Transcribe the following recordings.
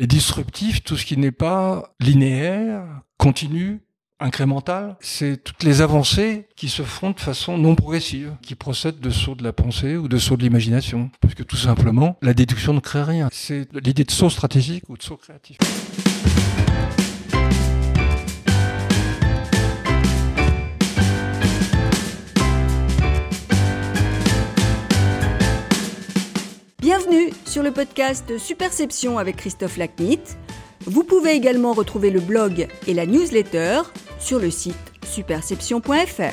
Et disruptif, tout ce qui n'est pas linéaire, continu, incrémental, c'est toutes les avancées qui se font de façon non progressive, qui procèdent de sauts de la pensée ou de sauts de l'imagination. Parce que tout simplement, la déduction ne crée rien. C'est l'idée de saut stratégique ou de saut créatif. Bienvenue sur le podcast Superception avec Christophe Lacnit. Vous pouvez également retrouver le blog et la newsletter sur le site superception.fr.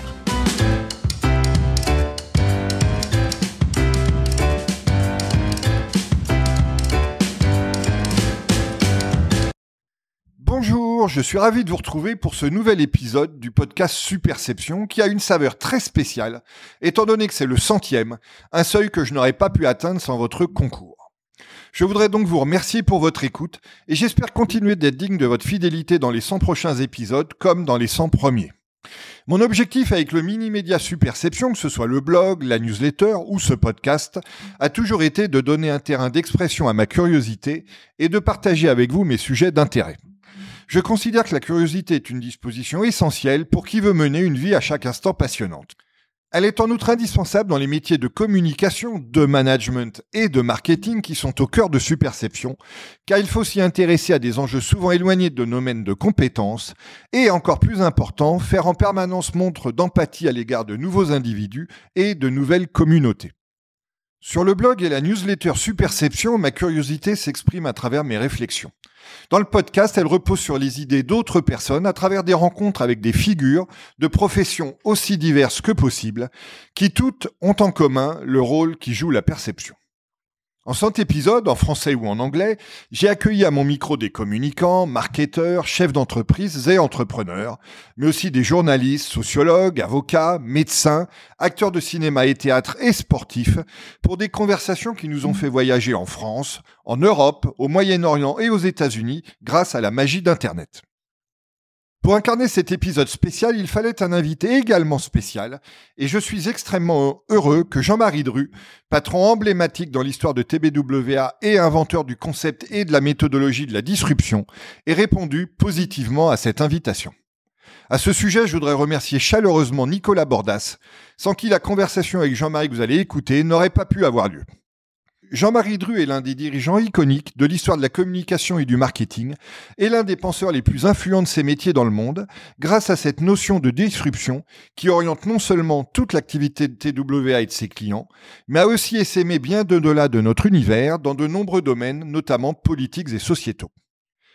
Bonjour, je suis ravi de vous retrouver pour ce nouvel épisode du podcast Superception qui a une saveur très spéciale, étant donné que c'est le centième, un seuil que je n'aurais pas pu atteindre sans votre concours. Je voudrais donc vous remercier pour votre écoute et j'espère continuer d'être digne de votre fidélité dans les 100 prochains épisodes comme dans les 100 premiers. Mon objectif avec le mini-média Superception, que ce soit le blog, la newsletter ou ce podcast, a toujours été de donner un terrain d'expression à ma curiosité et de partager avec vous mes sujets d'intérêt. Je considère que la curiosité est une disposition essentielle pour qui veut mener une vie à chaque instant passionnante. Elle est en outre indispensable dans les métiers de communication, de management et de marketing qui sont au cœur de Superception, car il faut s'y intéresser à des enjeux souvent éloignés de nos domaines de compétences et, encore plus important, faire en permanence montre d'empathie à l'égard de nouveaux individus et de nouvelles communautés. Sur le blog et la newsletter Superception, ma curiosité s'exprime à travers mes réflexions. Dans le podcast, elle repose sur les idées d'autres personnes à travers des rencontres avec des figures de professions aussi diverses que possible, qui toutes ont en commun le rôle qui joue la perception. En cet épisode, en français ou en anglais, j'ai accueilli à mon micro des communicants, marketeurs, chefs d'entreprise et entrepreneurs, mais aussi des journalistes, sociologues, avocats, médecins, acteurs de cinéma et théâtre et sportifs, pour des conversations qui nous ont fait voyager en France, en Europe, au Moyen-Orient et aux États-Unis grâce à la magie d'Internet. Pour incarner cet épisode spécial, il fallait un invité également spécial, et je suis extrêmement heureux que Jean-Marie Dru, patron emblématique dans l'histoire de TBWA et inventeur du concept et de la méthodologie de la disruption, ait répondu positivement à cette invitation. À ce sujet, je voudrais remercier chaleureusement Nicolas Bordas, sans qui la conversation avec Jean-Marie que vous allez écouter n'aurait pas pu avoir lieu. Jean-Marie Dru est l'un des dirigeants iconiques de l'histoire de la communication et du marketing et l'un des penseurs les plus influents de ces métiers dans le monde grâce à cette notion de disruption qui oriente non seulement toute l'activité de TWA et de ses clients, mais a aussi essaimé bien de-delà de notre univers dans de nombreux domaines, notamment politiques et sociétaux.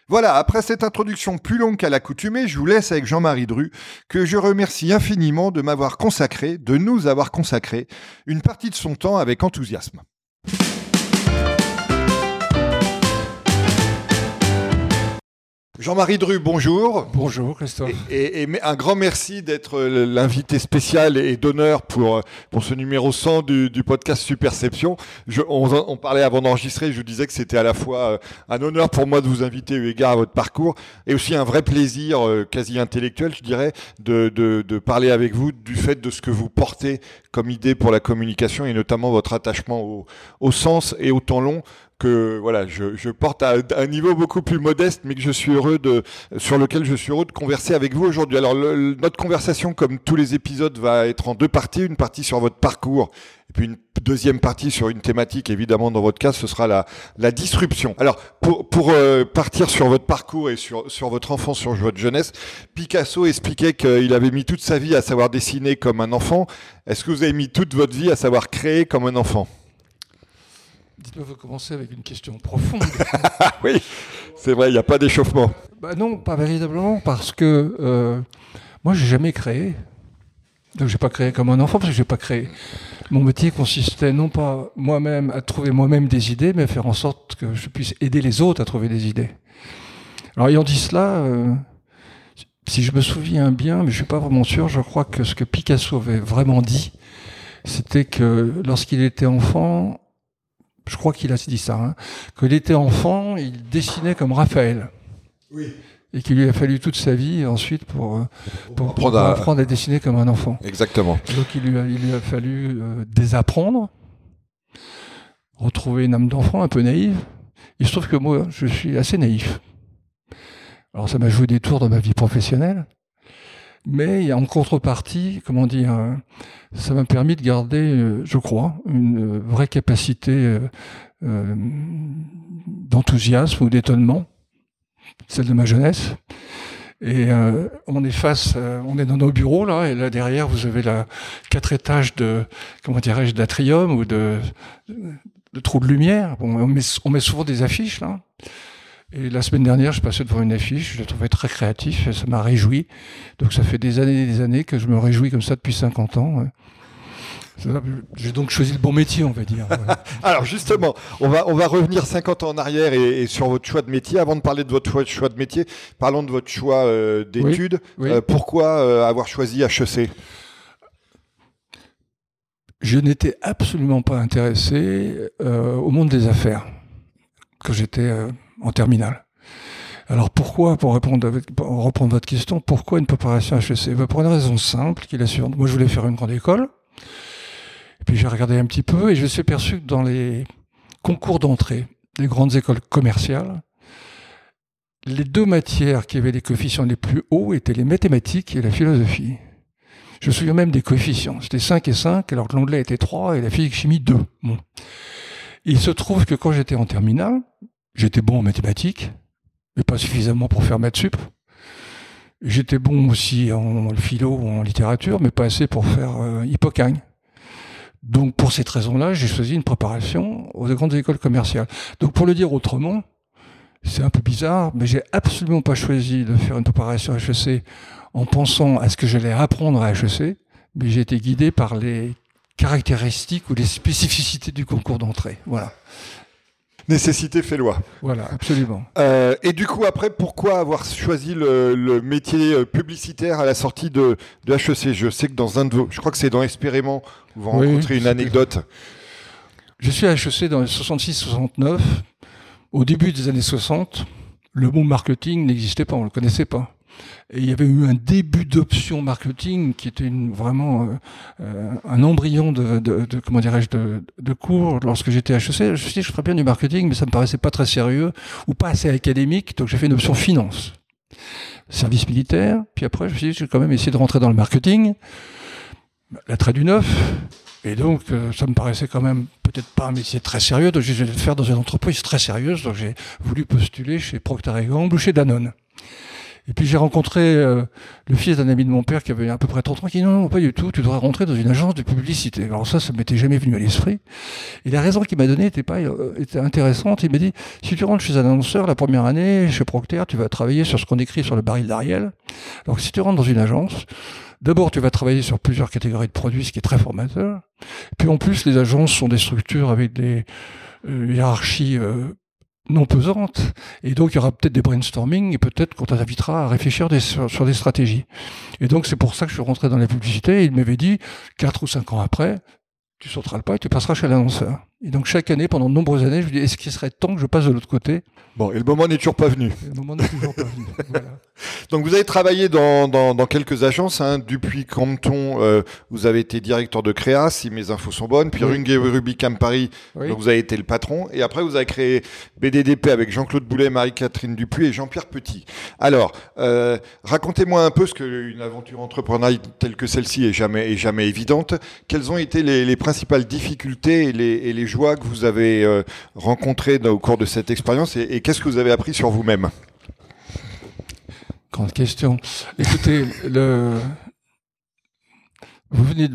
Voilà, après cette introduction plus longue qu'à l'accoutumée, je vous laisse avec Jean-Marie Dru, que je remercie infiniment de m'avoir consacré, de nous avoir consacré, une partie de son temps avec enthousiasme. Jean-Marie Dru, bonjour. Bonjour Christophe. Et, un grand merci d'être l'invité spécial et d'honneur pour, pour ce numéro 100 du, podcast Superception. Je, on, parlait avant d'enregistrer, je vous disais que c'était à la fois euh, un honneur pour moi de vous inviter eu égard à votre parcours et aussi un vrai plaisir euh, quasi intellectuel, je dirais, de, de parler avec vous du fait de ce que vous portez comme idée pour la communication et notamment votre attachement au, au sens et au temps long que voilà, je, je, porte à un niveau beaucoup plus modeste, mais que je suis heureux de, sur lequel je suis heureux de converser avec vous aujourd'hui. Alors notre conversation, comme tous les épisodes, va être en deux parties, une partie sur votre parcours et puis une deuxième partie sur une thématique, évidemment, dans votre cas, ce sera la, la disruption. Alors, pour, pour euh, partir sur votre parcours et sur, sur votre enfance, sur votre jeunesse, Picasso expliquait qu'il avait mis toute sa vie à savoir dessiner comme un enfant. Est-ce que vous avez mis toute votre vie à savoir créer comme un enfant? Dites-moi, vous commencez avec une question profonde. oui, c'est vrai, il n'y a pas d'échauffement. Bah non, pas véritablement, parce que euh, moi, j'ai jamais créé. Donc, j'ai pas créé comme un enfant, parce que j'ai pas créé. Mon métier consistait non pas moi-même à trouver moi-même des idées, mais à faire en sorte que je puisse aider les autres à trouver des idées. Alors, ayant dit cela, euh, si je me souviens bien, mais je suis pas vraiment sûr, je crois que ce que Picasso avait vraiment dit, c'était que lorsqu'il était enfant, je crois qu'il a dit ça, hein, qu'il était enfant, il dessinait comme Raphaël. Oui. Et qu'il lui a fallu toute sa vie ensuite pour, euh, pour, apprendre, à... dessiner comme un enfant. Exactement. Donc il lui a, il lui a fallu euh, désapprendre, retrouver une âme d'enfant un peu naïve, Il se trouve que moi, je suis assez naïf. Alors ça m'a joué des tours dans ma vie professionnelle, mais en contrepartie, comment dire, ça m'a permis de garder, euh, je crois, une vraie capacité euh, euh, d'enthousiasme ou d'étonnement, celle de ma jeunesse. Et on est face, on est dans nos bureaux là, et là derrière vous avez la quatre étages de, comment dirais-je, d'atrium ou de, de de lumière. on, met, on met souvent des affiches là. Et la semaine dernière, je passais devant une affiche, je la trouvais très créatif, et ça m'a réjoui. Donc ça fait des années et des années que je me réjouis comme ça depuis 50 ans. J'ai donc choisi le bon métier, on va dire. Alors justement, on va, on va revenir 50 ans en arrière et, sur votre choix de métier. Avant de parler de votre choix, de métier, parlons de votre choix euh, d'études. Euh, pourquoi euh, avoir choisi HEC Je n'étais absolument pas intéressé au monde des affaires quand j'étais en terminale. Alors pourquoi, pour répondre, reprendre votre question, pourquoi une préparation HEC ben, Pour une raison simple, qui est la suivante. Moi, je voulais faire une grande école. Et puis j'ai regardé un petit peu et je me suis perçu que dans les concours d'entrée des grandes écoles commerciales, les deux matières qui avaient les coefficients les plus hauts étaient les mathématiques et la philosophie. Je me souviens même des coefficients. C'était 5 et 5, alors que l'anglais était 3 et la physique-chimie 2. Bon. Il se trouve que quand j'étais en terminale, J'étais bon en mathématiques, mais pas suffisamment pour faire maths sup. J'étais bon aussi en philo ou en littérature, mais pas assez pour faire euh, hippocagne. Donc pour cette raison-là, j'ai choisi une préparation aux grandes écoles commerciales. Donc pour le dire autrement, c'est un peu bizarre, mais j'ai absolument pas choisi de faire une préparation HEC en pensant à ce que j'allais apprendre à HEC, mais j'ai été guidé par les caractéristiques ou les spécificités du concours d'entrée. Voilà. Nécessité fait loi. Voilà, absolument. Euh, et du coup, après, pourquoi avoir choisi le, métier euh, publicitaire à la sortie de, de, HEC Je sais que dans un de vos, je crois que c'est dans Expériment, vous rencontrez une anecdote. Je suis à HEC dans les 66-69. Au début des années 60, le mot marketing n'existait pas, on ne le connaissait pas. Et il y avait eu un début d'option marketing qui était vraiment euh, euh, un embryon de, comment dirais-je de, cours lorsque j'étais à HEC. Je me suis dit je ferais bien du marketing, mais ça me paraissait pas très sérieux ou pas assez académique, donc j'ai fait une option finance, service militaire. Puis après je me suis dit je vais quand même essayer de rentrer dans le marketing, la trait du neuf. Et donc, euh, ça me paraissait quand même peut-être pas un métier très sérieux, donc j'ai vais le faire dans une entreprise très sérieuse, donc j'ai voulu postuler chez Procter Gamble ou chez Danone. Et puis j'ai rencontré euh, le fils d'un ami de mon père qui avait à peu près 30 ans, qui dit non, non, pas du tout, tu devrais rentrer dans une agence de publicité. Alors ça, ça m'était jamais venu à l'esprit. Et la raison qu'il m'a donnée était pas euh, était intéressante. Il m'a dit si tu rentres chez un annonceur la première année chez Procter, tu vas travailler sur ce qu'on écrit sur le baril d'Ariel. Alors si tu rentres dans une agence, D'abord, tu vas travailler sur plusieurs catégories de produits, ce qui est très formateur. Puis en plus, les agences sont des structures avec des euh, hiérarchies non pesante. Et donc, il y aura peut-être des brainstorming et peut-être qu'on t'invitera à réfléchir sur, des stratégies. Et donc, c'est pour ça que je suis rentré dans la publicité. Et il m'avait dit, quatre ou cinq ans après, tu sauteras le pas et tu passeras chez l'annonceur. Et donc chaque année, pendant de nombreuses années, je me dis, est-ce qu'il serait temps que je passe de l'autre côté? Bon, et le moment n'est toujours pas venu. le moment n'est toujours pas venu. Donc vous avez travaillé dans, dans, dans quelques agences. Hein. Depuis Compton, euh, vous avez été directeur de Créa, si mes infos sont bonnes. Puis oui. Rubicam Paris, donc vous avez été le patron. Et après, vous avez créé BDDP avec Jean-Claude Boulet, Marie-Catherine Dupuis et Jean-Pierre Petit. Alors, euh, racontez-moi un peu ce qu'une aventure entrepreneuriale telle que celle-ci est jamais, est jamais évidente. Quelles ont été les, les principales difficultés et les, et les joies que vous avez euh, rencontrées au cours de cette expérience et, qu'est-ce que vous avez appris sur vous-même? Grande question. Écoutez, vous venez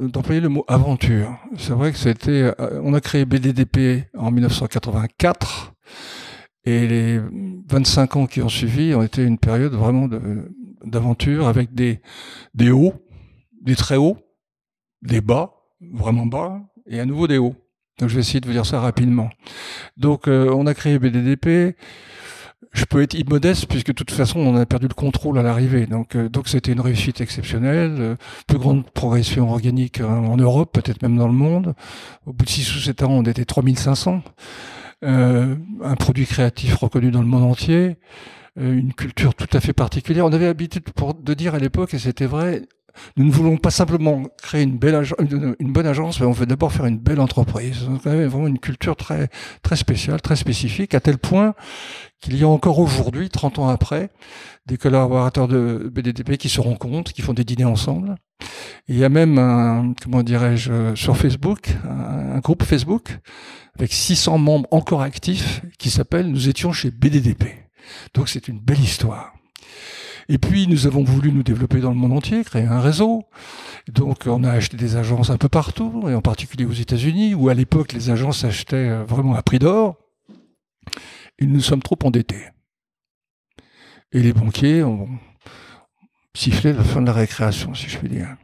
d'employer le mot aventure. C'est vrai que c'était, euh, on a créé BDDP en 1984 et les 25 ans qui ont suivi ont été une période vraiment d'aventure avec des, des hauts, des très hauts, des bas, vraiment bas, et à nouveau des hauts. Donc je vais essayer de vous dire ça rapidement. Donc euh, on a créé BDDP. Je peux être immodeste puisque de toute façon on a perdu le contrôle à l'arrivée. Donc euh, c'était une réussite exceptionnelle, euh, plus grande progression organique en Europe, peut-être même dans le monde. Au bout de 6 ou 7 ans, on était 3500. un produit créatif reconnu dans le monde entier une culture tout à fait particulière. On avait l'habitude de dire à l'époque, et c'était vrai, nous ne voulons pas simplement créer une belle une bonne agence, mais on veut d'abord faire une belle entreprise. Donc, on avait vraiment une culture très, très spéciale, très spécifique, à tel point qu'il y a encore aujourd'hui, 30 ans après, des collaborateurs de BDDP qui se rencontrent, qui font des dîners ensemble. il y a même un, comment dirais-je, sur Facebook, un, un, groupe Facebook avec 600 membres encore actifs qui s'appelle Nous étions chez BDDP. Donc c'est une belle histoire. Et puis, nous avons voulu nous développer dans le monde entier, créer un réseau. Donc, on a acheté des agences un peu partout, et en particulier aux États-Unis, où à l'époque, les agences s'achetaient euh, vraiment à prix d'or. Et nous sommes trop endettés. Et les banquiers ont sifflé la fin de la récréation, si je puis dire.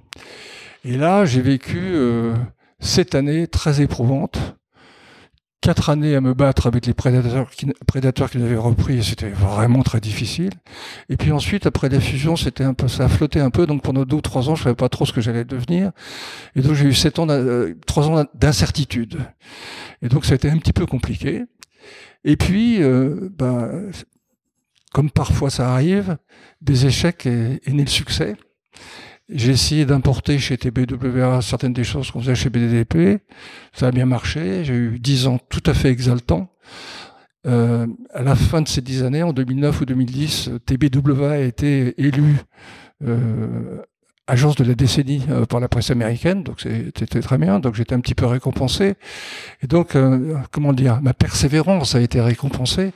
Et là, j'ai vécu euh, cette année très éprouvante quatre années à me battre avec les prédateurs qui, prédateurs qui avaient repris, c'était vraiment très difficile. Et puis ensuite, après la fusion, c'était un peu, ça a flotté un peu, donc pendant deux ou trois ans, je savais pas trop ce que j'allais devenir. Et donc j'ai eu sept ans, euh, trois ans d'incertitude. Et donc ça a été un petit peu compliqué. Et puis, euh, bah, comme parfois ça arrive, des échecs et, et né le succès. J'ai essayé d'importer chez TBWA certaines des choses qu'on faisait chez BDDP. Ça a bien marché. J'ai eu dix ans tout à fait exaltants. Euh, à la fin de ces dix années, en 2009 ou 2010, TBWA a été élu euh, agence de la décennie euh, par la presse américaine, donc c'était très bien. Donc j'étais un petit peu récompensé. Et donc, euh, comment dire, ma persévérance a été récompensée.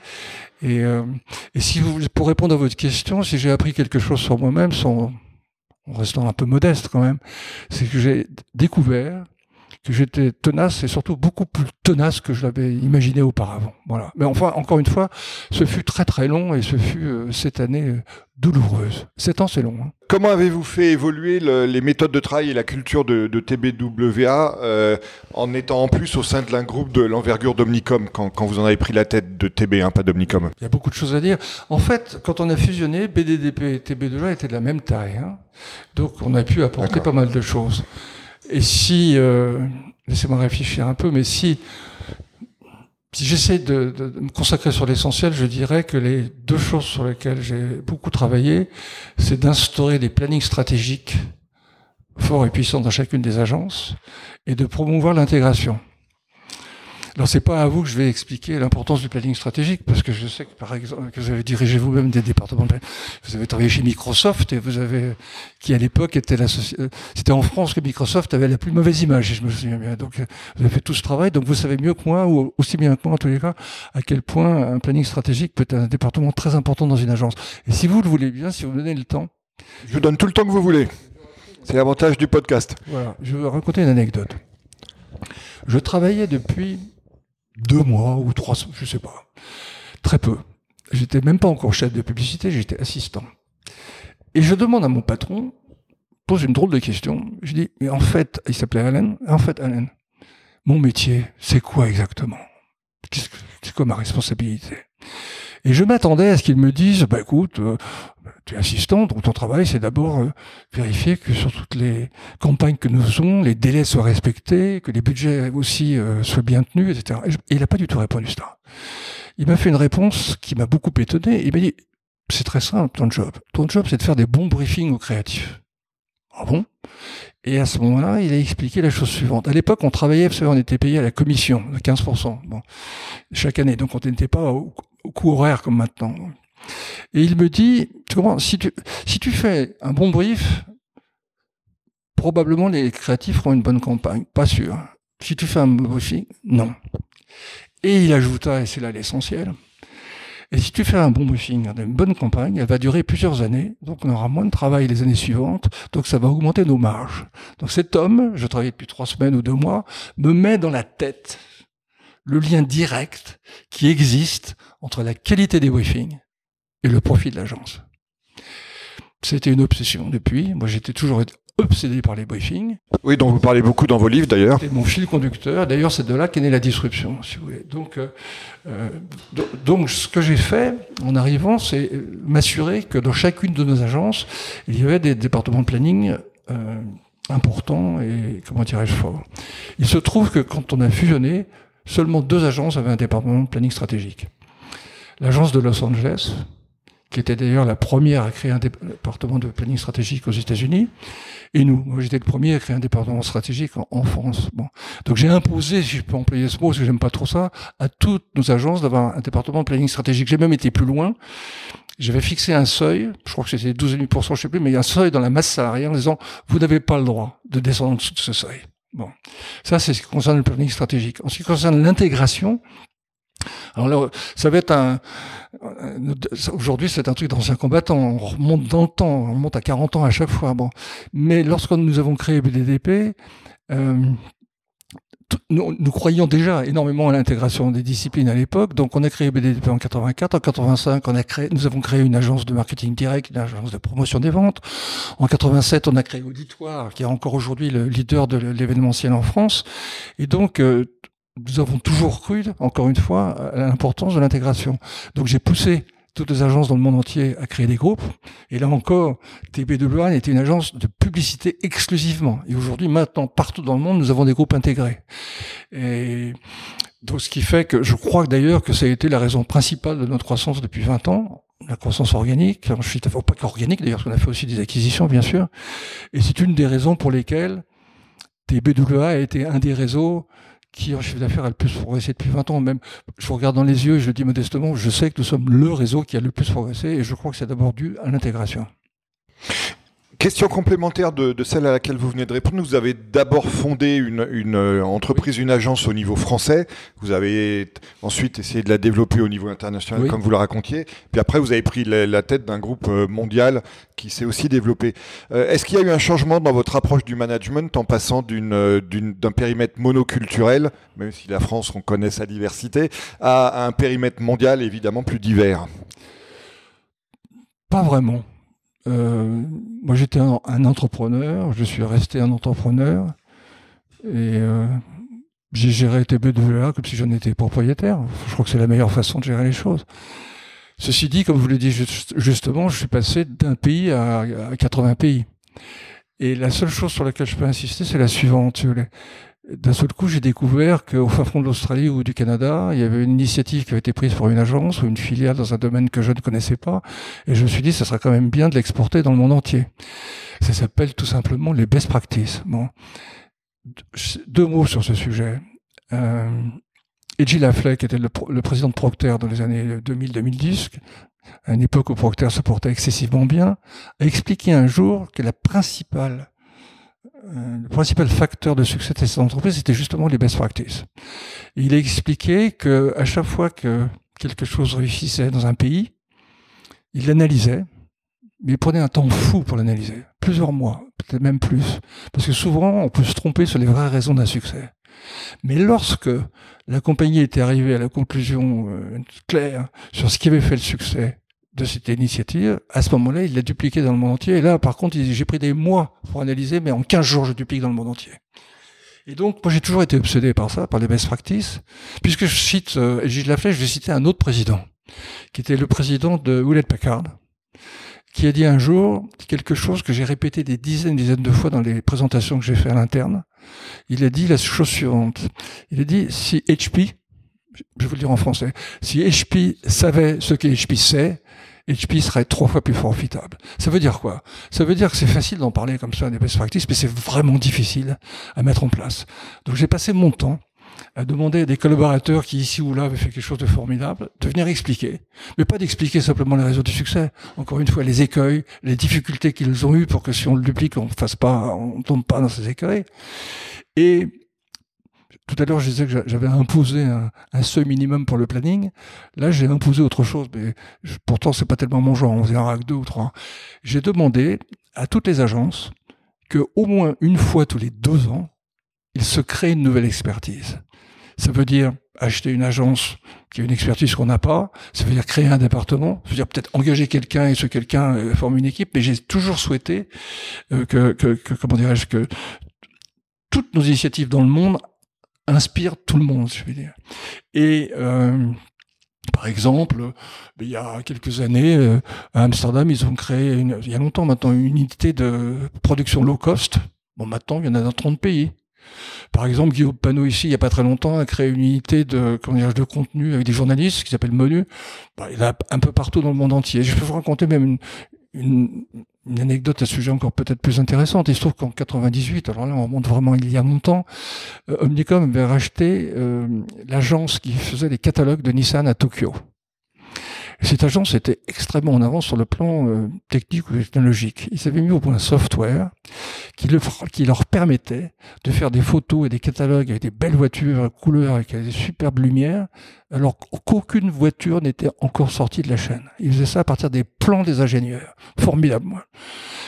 Et, euh, et si vous, pour répondre à votre question, si j'ai appris quelque chose sur moi-même, sans en restant un peu modeste quand même, c'est que j'ai découvert que j'étais tenace et surtout beaucoup plus tenace que je l'avais imaginé auparavant. Voilà. Mais enfin, encore une fois, ce fut très très long et ce fut euh, cette année euh, douloureuse. Sept ans, c'est long. Hein. Comment avez-vous fait évoluer le, les méthodes de travail et la culture de, de TBWA euh, en étant en plus au sein de l'un groupe de l'envergure d'Omnicom quand, quand, vous en avez pris la tête de TB, hein, pas d'Omnicom? Il y a beaucoup de choses à dire. En fait, quand on a fusionné, BDDP et TB2A étaient de la même taille. Hein. Donc on a pu apporter pas mal de choses. Et si, euh, laissez-moi réfléchir un peu, mais si, j'essaie de, de, de, me consacrer sur l'essentiel, je dirais que les deux choses sur lesquelles j'ai beaucoup travaillé, c'est d'instaurer des plannings stratégiques forts et puissants dans chacune des agences et de promouvoir l'intégration. Alors c'est pas à vous que je vais expliquer l'importance du planning stratégique, parce que je sais que par exemple que vous avez dirigé vous-même des départements. De... Vous avez travaillé chez Microsoft et vous avez qui à l'époque était la c'était en France que Microsoft avait la plus mauvaise image, si je me souviens bien. Donc vous avez fait tout ce travail, donc vous savez mieux que moi ou aussi bien que moi en tous les cas à quel point un planning stratégique peut être un département très important dans une agence. Et si vous le voulez bien, si vous me donnez le temps, je vous donne tout le temps que vous voulez. C'est l'avantage du podcast. Voilà, je vais raconter une anecdote. Je travaillais depuis deux mois ou trois, je sais pas. Très peu. J'étais même pas encore chef de publicité, j'étais assistant. Et je demande à mon patron, pose une drôle de question. Je dis, mais en fait, il s'appelait Alain. En fait, Alain, mon métier, c'est quoi exactement? C'est quoi ma responsabilité? Et je m'attendais à ce qu'il me dise, bah écoute, euh, tu es assistant, donc ton travail, c'est d'abord euh, vérifier que sur toutes les campagnes que nous faisons, les délais soient respectés, que les budgets aussi euh, soient bien tenus, etc. Et, il n'a pas du tout répondu ça. Il m'a fait une réponse qui m'a beaucoup étonné. Il m'a dit, c'est très simple, ton job. Ton job, c'est de faire des bons briefings aux créatifs. Ah bon? Et à ce moment-là, il a expliqué la chose suivante. À l'époque, on travaillait, vous savez, on était payé à la commission de 15%, bon, chaque année. Donc, on n'était pas au, au coût horaire comme maintenant. Et il me dit, si tu, si tu fais un bon brief, probablement les créatifs feront une bonne campagne. Pas sûr. Si tu fais un bon briefing, non. Et il ajouta, et c'est là l'essentiel, et si tu fais un bon briefing, une bonne campagne, elle va durer plusieurs années, donc on aura moins de travail les années suivantes, donc ça va augmenter nos marges. Donc cet homme, je travaille depuis trois semaines ou deux mois, me met dans la tête le lien direct qui existe entre la qualité des briefings et le profit de l'agence. C'était une obsession depuis. Moi, j'étais toujours obsédé par les briefings. Oui, dont vous parlez beaucoup dans vos livres d'ailleurs. C'était mon fil conducteur. D'ailleurs, c'est de là qu'est née la disruption, si vous voulez. Donc, euh, donc ce que j'ai fait en arrivant, c'est m'assurer que dans chacune de nos agences, il y avait des départements de planning euh, importants et, comment dirais-je, forts. Il se trouve que quand on a fusionné, seulement deux agences avaient un département de planning stratégique. L'agence de Los Angeles, qui était d'ailleurs la première à créer un département de planning stratégique aux États-Unis, et nous. Moi, j'étais le premier à créer un département stratégique en, France. Bon. Donc j'ai imposé, si je peux employer ce mot, parce que j'aime pas trop ça, à toutes nos agences d'avoir un département de planning stratégique. J'ai même été plus loin. J'avais fixé un seuil, je crois que c'était 12,5%, je sais plus, mais il y a un seuil dans la masse salariale en disant, vous n'avez pas le droit de descendre en dessous de ce seuil. Bon. Ça, c'est ce qui concerne le planning stratégique. En ce qui concerne l'intégration, alors là, ça va être un. Aujourd'hui, c'est un truc d'ancien combattant. On remonte dans le temps, on remonte à 40 ans à chaque fois. Bon, mais lorsque nous avons créé BDDP, euh, nous, nous, croyions déjà énormément à l'intégration des disciplines à l'époque. Donc, on a créé BDDP en 84. En 85, on a créé, nous avons créé une agence de marketing direct, une agence de promotion des ventes. En 87, on a créé Auditoire, qui est encore aujourd'hui le leader de l'événementiel en France. Et donc, euh, nous avons toujours cru, encore une fois, à l'importance de l'intégration. Donc j'ai poussé toutes les agences dans le monde entier à créer des groupes. Et là encore, TB2 était une agence de publicité exclusivement. Et aujourd'hui, maintenant, partout dans le monde, nous avons des groupes intégrés. Et donc, ce qui fait que je crois d'ailleurs que ça a été la raison principale de notre croissance depuis 20 ans, la croissance organique. je suis pas qu'organique d'ailleurs, parce qu'on a fait aussi des acquisitions, bien sûr. Et c'est une des raisons pour lesquelles TBWA a été un des réseaux qui en chiffre d'affaires a le plus progressé depuis 20 ans. Même, je vous regarde dans les yeux et je dis modestement, je sais que nous sommes le réseau qui a le plus progressé et je crois que c'est d'abord dû à l'intégration. Question complémentaire de, celle à laquelle vous venez de répondre. Vous avez d'abord fondé une, euh, entreprise, une agence au niveau français. Vous avez ensuite essayé de la développer au niveau international, comme vous le racontiez. Puis après, vous avez pris la, tête d'un groupe euh, mondial qui s'est aussi développé. Euh, est-ce qu'il y a eu un changement dans votre approche du management en passant d'un périmètre monoculturel, même si la France, on connaît sa diversité, à un périmètre mondial évidemment plus divers? Pas vraiment. Euh, moi, j'étais un, entrepreneur, je suis resté un entrepreneur, et euh, j'ai géré TB2A comme si j'en étais propriétaire. Je crois que c'est la meilleure façon de gérer les choses. Ceci dit, comme vous l'avez dit justement, je suis passé d'un pays à 80 pays. Et la seule chose sur laquelle je peux insister, c'est la suivante d'un seul coup, j'ai découvert qu'au fin fond de l'Australie ou du Canada, il y avait une initiative qui avait été prise par une agence ou une filiale dans un domaine que je ne connaissais pas. Et je me suis dit, ça serait quand même bien de l'exporter dans le monde entier. Ça s'appelle tout simplement les best practices. Bon. Deux mots sur ce sujet. Euh, Edgy Lafley, qui était le, le, président de Procter dans les années 2000-2010, à une époque où Procter se portait excessivement bien, a expliqué un jour que la principale le principal facteur de succès de cette entreprise, c'était justement les best practices. il a expliqué que à chaque fois que quelque chose réussissait dans un pays, il l'analysait, mais il prenait un temps fou pour l'analyser, plusieurs mois, peut-être même plus, parce que souvent on peut se tromper sur les vraies raisons d'un succès. Mais lorsque la compagnie était arrivée à la conclusion euh, claire sur ce qui avait fait le succès, de cette initiative, à ce moment-là, il l'a dupliqué dans le monde entier. Et là, par contre, j'ai pris des mois pour analyser, mais en 15 jours, je duplique dans le monde entier. Et donc, moi, j'ai toujours été obsédé par ça, par les best practices. Puisque je cite euh, Gilles Laflèche, je vais citer un autre président, qui était le président de Hewlett Packard, qui a dit un jour quelque chose que j'ai répété des dizaines, dizaines de fois dans les présentations que j'ai fait à l'interne. Il a dit la chose suivante. Il a dit, si HP, je vais vous le dire en français, si HP savait ce que HP sait, HP serait trois fois plus profitable. Ça veut dire quoi? Ça veut dire que c'est facile d'en parler comme ça des best practices, mais c'est vraiment difficile à mettre en place. Donc j'ai passé mon temps à demander à des collaborateurs qui ici ou là avaient fait quelque chose de formidable de venir expliquer, mais pas d'expliquer simplement les réseaux du succès. Encore une fois, les écueils, les difficultés qu'ils ont eues pour que si on le duplique, on fasse pas, on tombe pas dans ces écueils. Et tout à l'heure, je disais que j'avais imposé un, seuil minimum pour le planning. Là, j'ai imposé autre chose, mais pourtant, c'est pas tellement mon genre. On faisait un rack deux ou trois. J'ai demandé à toutes les agences que, au moins une fois tous les deux ans, ils se créent une nouvelle expertise. Ça veut dire acheter une agence qui a une expertise qu'on n'a pas. Ça veut dire créer un département. Ça veut dire peut-être engager quelqu'un et ce quelqu'un euh, forme une équipe. Mais j'ai toujours souhaité euh, que, comment dirais-je, que toutes nos initiatives dans le monde inspire tout le monde, je veux dire. Et euh, par exemple, il y a quelques années, euh, à Amsterdam, ils ont créé, il y a longtemps maintenant, une unité de production low cost. Bon, maintenant, il y en a dans 30 pays. Par exemple, Guillaume Panot ici, il n'y a pas très longtemps, a créé une unité de, de contenu avec des journalistes qui s'appelle Menu. Bah, il y a un peu partout dans le monde entier. Je peux vous raconter même une, anecdote à ce sujet encore peut-être plus intéressante. Il se trouve qu'en 98, alors là on remonte vraiment il y a longtemps, euh, Omnicom avait racheté euh, l'agence qui faisait les catalogues de Nissan à Tokyo cette agence était extrêmement en avance sur le plan euh, technique ou technologique. Ils avaient mis au point un software qui, le, qui, leur permettait de faire des photos et des catalogues avec des belles voitures, couleurs, avec des superbes lumières, alors qu'aucune voiture n'était encore sortie de la chaîne. Ils faisaient ça à partir des plans des ingénieurs. Formidable, moi.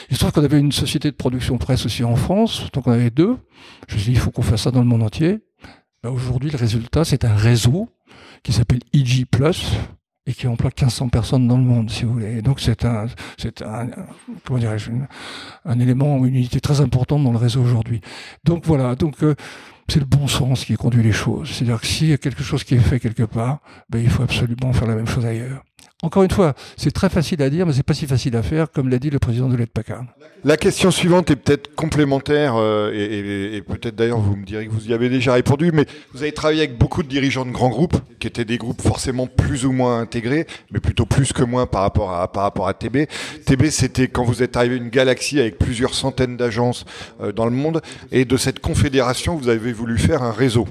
Il se trouve qu'on avait une société de production presse aussi en France, donc on avait deux. Je me suis dit, il faut qu'on fasse ça dans le monde entier. Bah, aujourd'hui, le résultat, c'est un réseau qui s'appelle EG+, et qui emploie 1500 personnes dans le monde, si vous voulez. Donc c'est un, c'est un, comment dirais-je, un élément, une unité très importante dans le réseau aujourd'hui. Donc voilà, donc euh, c'est le bon sens qui conduit les choses. C'est-à-dire que s'il y a quelque chose qui est fait quelque part, ben, il faut absolument faire la même chose ailleurs. Encore une fois, c'est très facile à dire, mais c'est pas si facile à faire, comme l'a dit le président de l'aide. La question suivante est peut-être complémentaire, euh, et, peut-être d'ailleurs vous me direz que vous y avez déjà répondu, mais vous avez travaillé avec beaucoup de dirigeants de grands groupes, qui étaient des groupes forcément plus ou moins intégrés, mais plutôt plus que moins par rapport à, par rapport à TB. TB, c'était quand vous êtes arrivé une galaxie avec plusieurs centaines d'agences euh, dans le monde, et de cette confédération, vous avez voulu faire un réseau.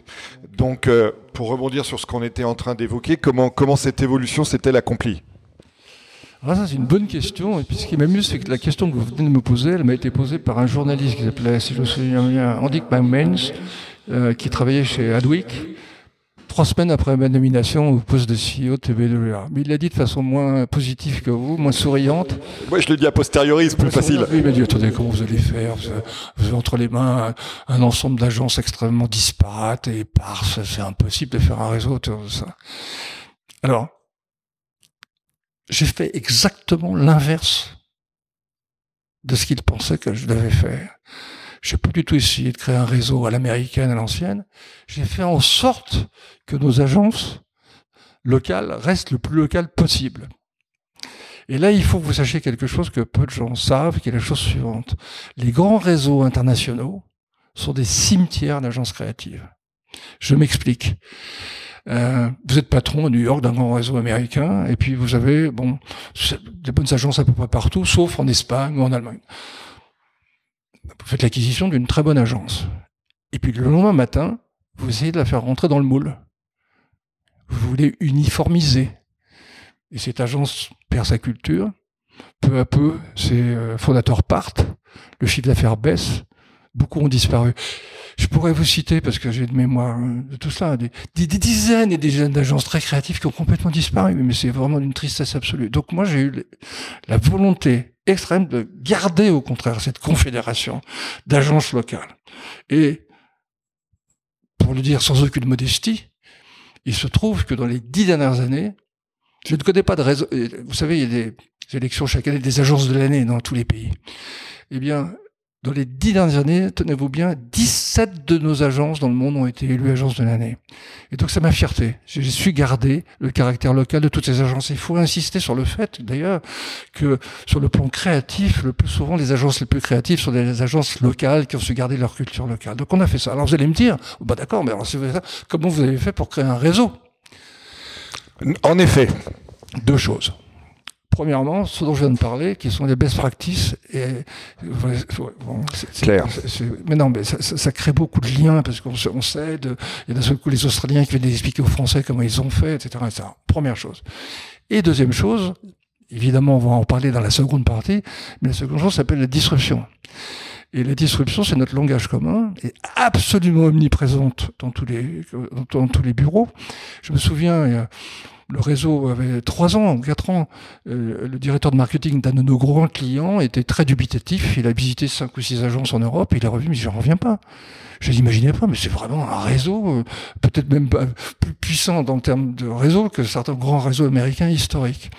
Donc, euh, pour rebondir sur ce qu'on était en train d'évoquer, comment, comment cette évolution s'est-elle accomplie? Ah, ça, c'est une bonne question. Et puis, ce qui m'amuse, c'est que la question que vous venez de me poser, elle m'a été posée par un journaliste qui s'appelait, si je me souviens bien, Andy Mans, euh, qui travaillait chez Adweek, trois semaines après ma nomination au poste de CEO de TB2A. Mais il l'a dit de façon moins positive que vous, moins souriante. Moi, je le dis a posteriori, c'est plus facile. il m'a dit, attendez, comment vous allez faire? Vous avez, entre les mains un, ensemble d'agences extrêmement disparates et éparses. C'est impossible de faire un réseau autour de ça. Alors, j'ai fait exactement l'inverse de ce qu'il pensait que je devais faire. J'ai pas du tout essayé de créer un réseau à l'américaine, à l'ancienne. J'ai fait en sorte que nos agences locales restent le plus locales possible. Et là, il faut que vous sachiez quelque chose que peu de gens savent, qui est la chose suivante. Les grands réseaux internationaux sont des cimetières d'agences créatives. Je m'explique. Euh, vous êtes patron à New York d'un grand réseau américain, et puis vous avez bon des bonnes agences à peu près partout, sauf en Espagne ou en Allemagne. Vous faites l'acquisition d'une très bonne agence. Et puis le lendemain matin, vous essayez de la faire rentrer dans le moule. Vous voulez uniformiser. Et cette agence perd sa culture. Peu à peu, ses euh, fondateurs partent, le chiffre d'affaires baisse, beaucoup ont disparu. Je pourrais vous citer, parce que j'ai de mémoire euh, de tout ça, des, dizaines et des dizaines d'agences très créatives qui ont complètement disparu, mais c'est vraiment d'une tristesse absolue. Donc moi, j'ai eu la volonté extrême de garder au contraire cette confédération d'agences locales. Et, pour le dire sans aucune modestie, il se trouve que dans les dix dernières années, je ne connais pas de réseau. Vous savez, il y a des élections chaque année, des agences de l'année dans tous les pays. Eh bien, dans les dix dernières années, tenez-vous bien, 17 de nos agences dans le monde ont été élues agences de l'année. Et donc c'est ma fierté. J'ai su garder le caractère local de toutes ces agences. Il faut insister sur le fait, d'ailleurs, que sur le plan créatif, le plus souvent, les agences les plus créatives sont des agences locales qui ont su garder leur culture locale. Donc on a fait ça. Alors vous allez me dire, oh, bah d'accord, mais alors si vous ça, comment vous avez fait pour créer un réseau? En effet. Deux choses. Premièrement, ce dont je viens de parler, qui sont les best practices. Et, bon, Clair. mais non, mais ça, ça, crée beaucoup de liens parce qu'on on s'aide. Il y a d'un seul coup les Australiens qui viennent expliquer aux Français comment ils ont fait, etc., etc. Première chose. Et deuxième chose, évidemment, on va en parler dans la seconde partie, mais la seconde chose s'appelle la disruption. Et la disruption, c'est notre langage commun, est absolument omniprésente dans tous les dans, tous les bureaux. Je me souviens, il y a, le réseau avait trois ans, quatre ans. Euh, le directeur de marketing d'un de nos grands clients était très dubitatif. Il a visité cinq ou six agences en Europe. il a revu, mais je reviens pas. Je l'imaginais pas, mais c'est vraiment un réseau, euh, peut-être même plus puissant dans le terme de réseau que certains grands réseaux américains historiques.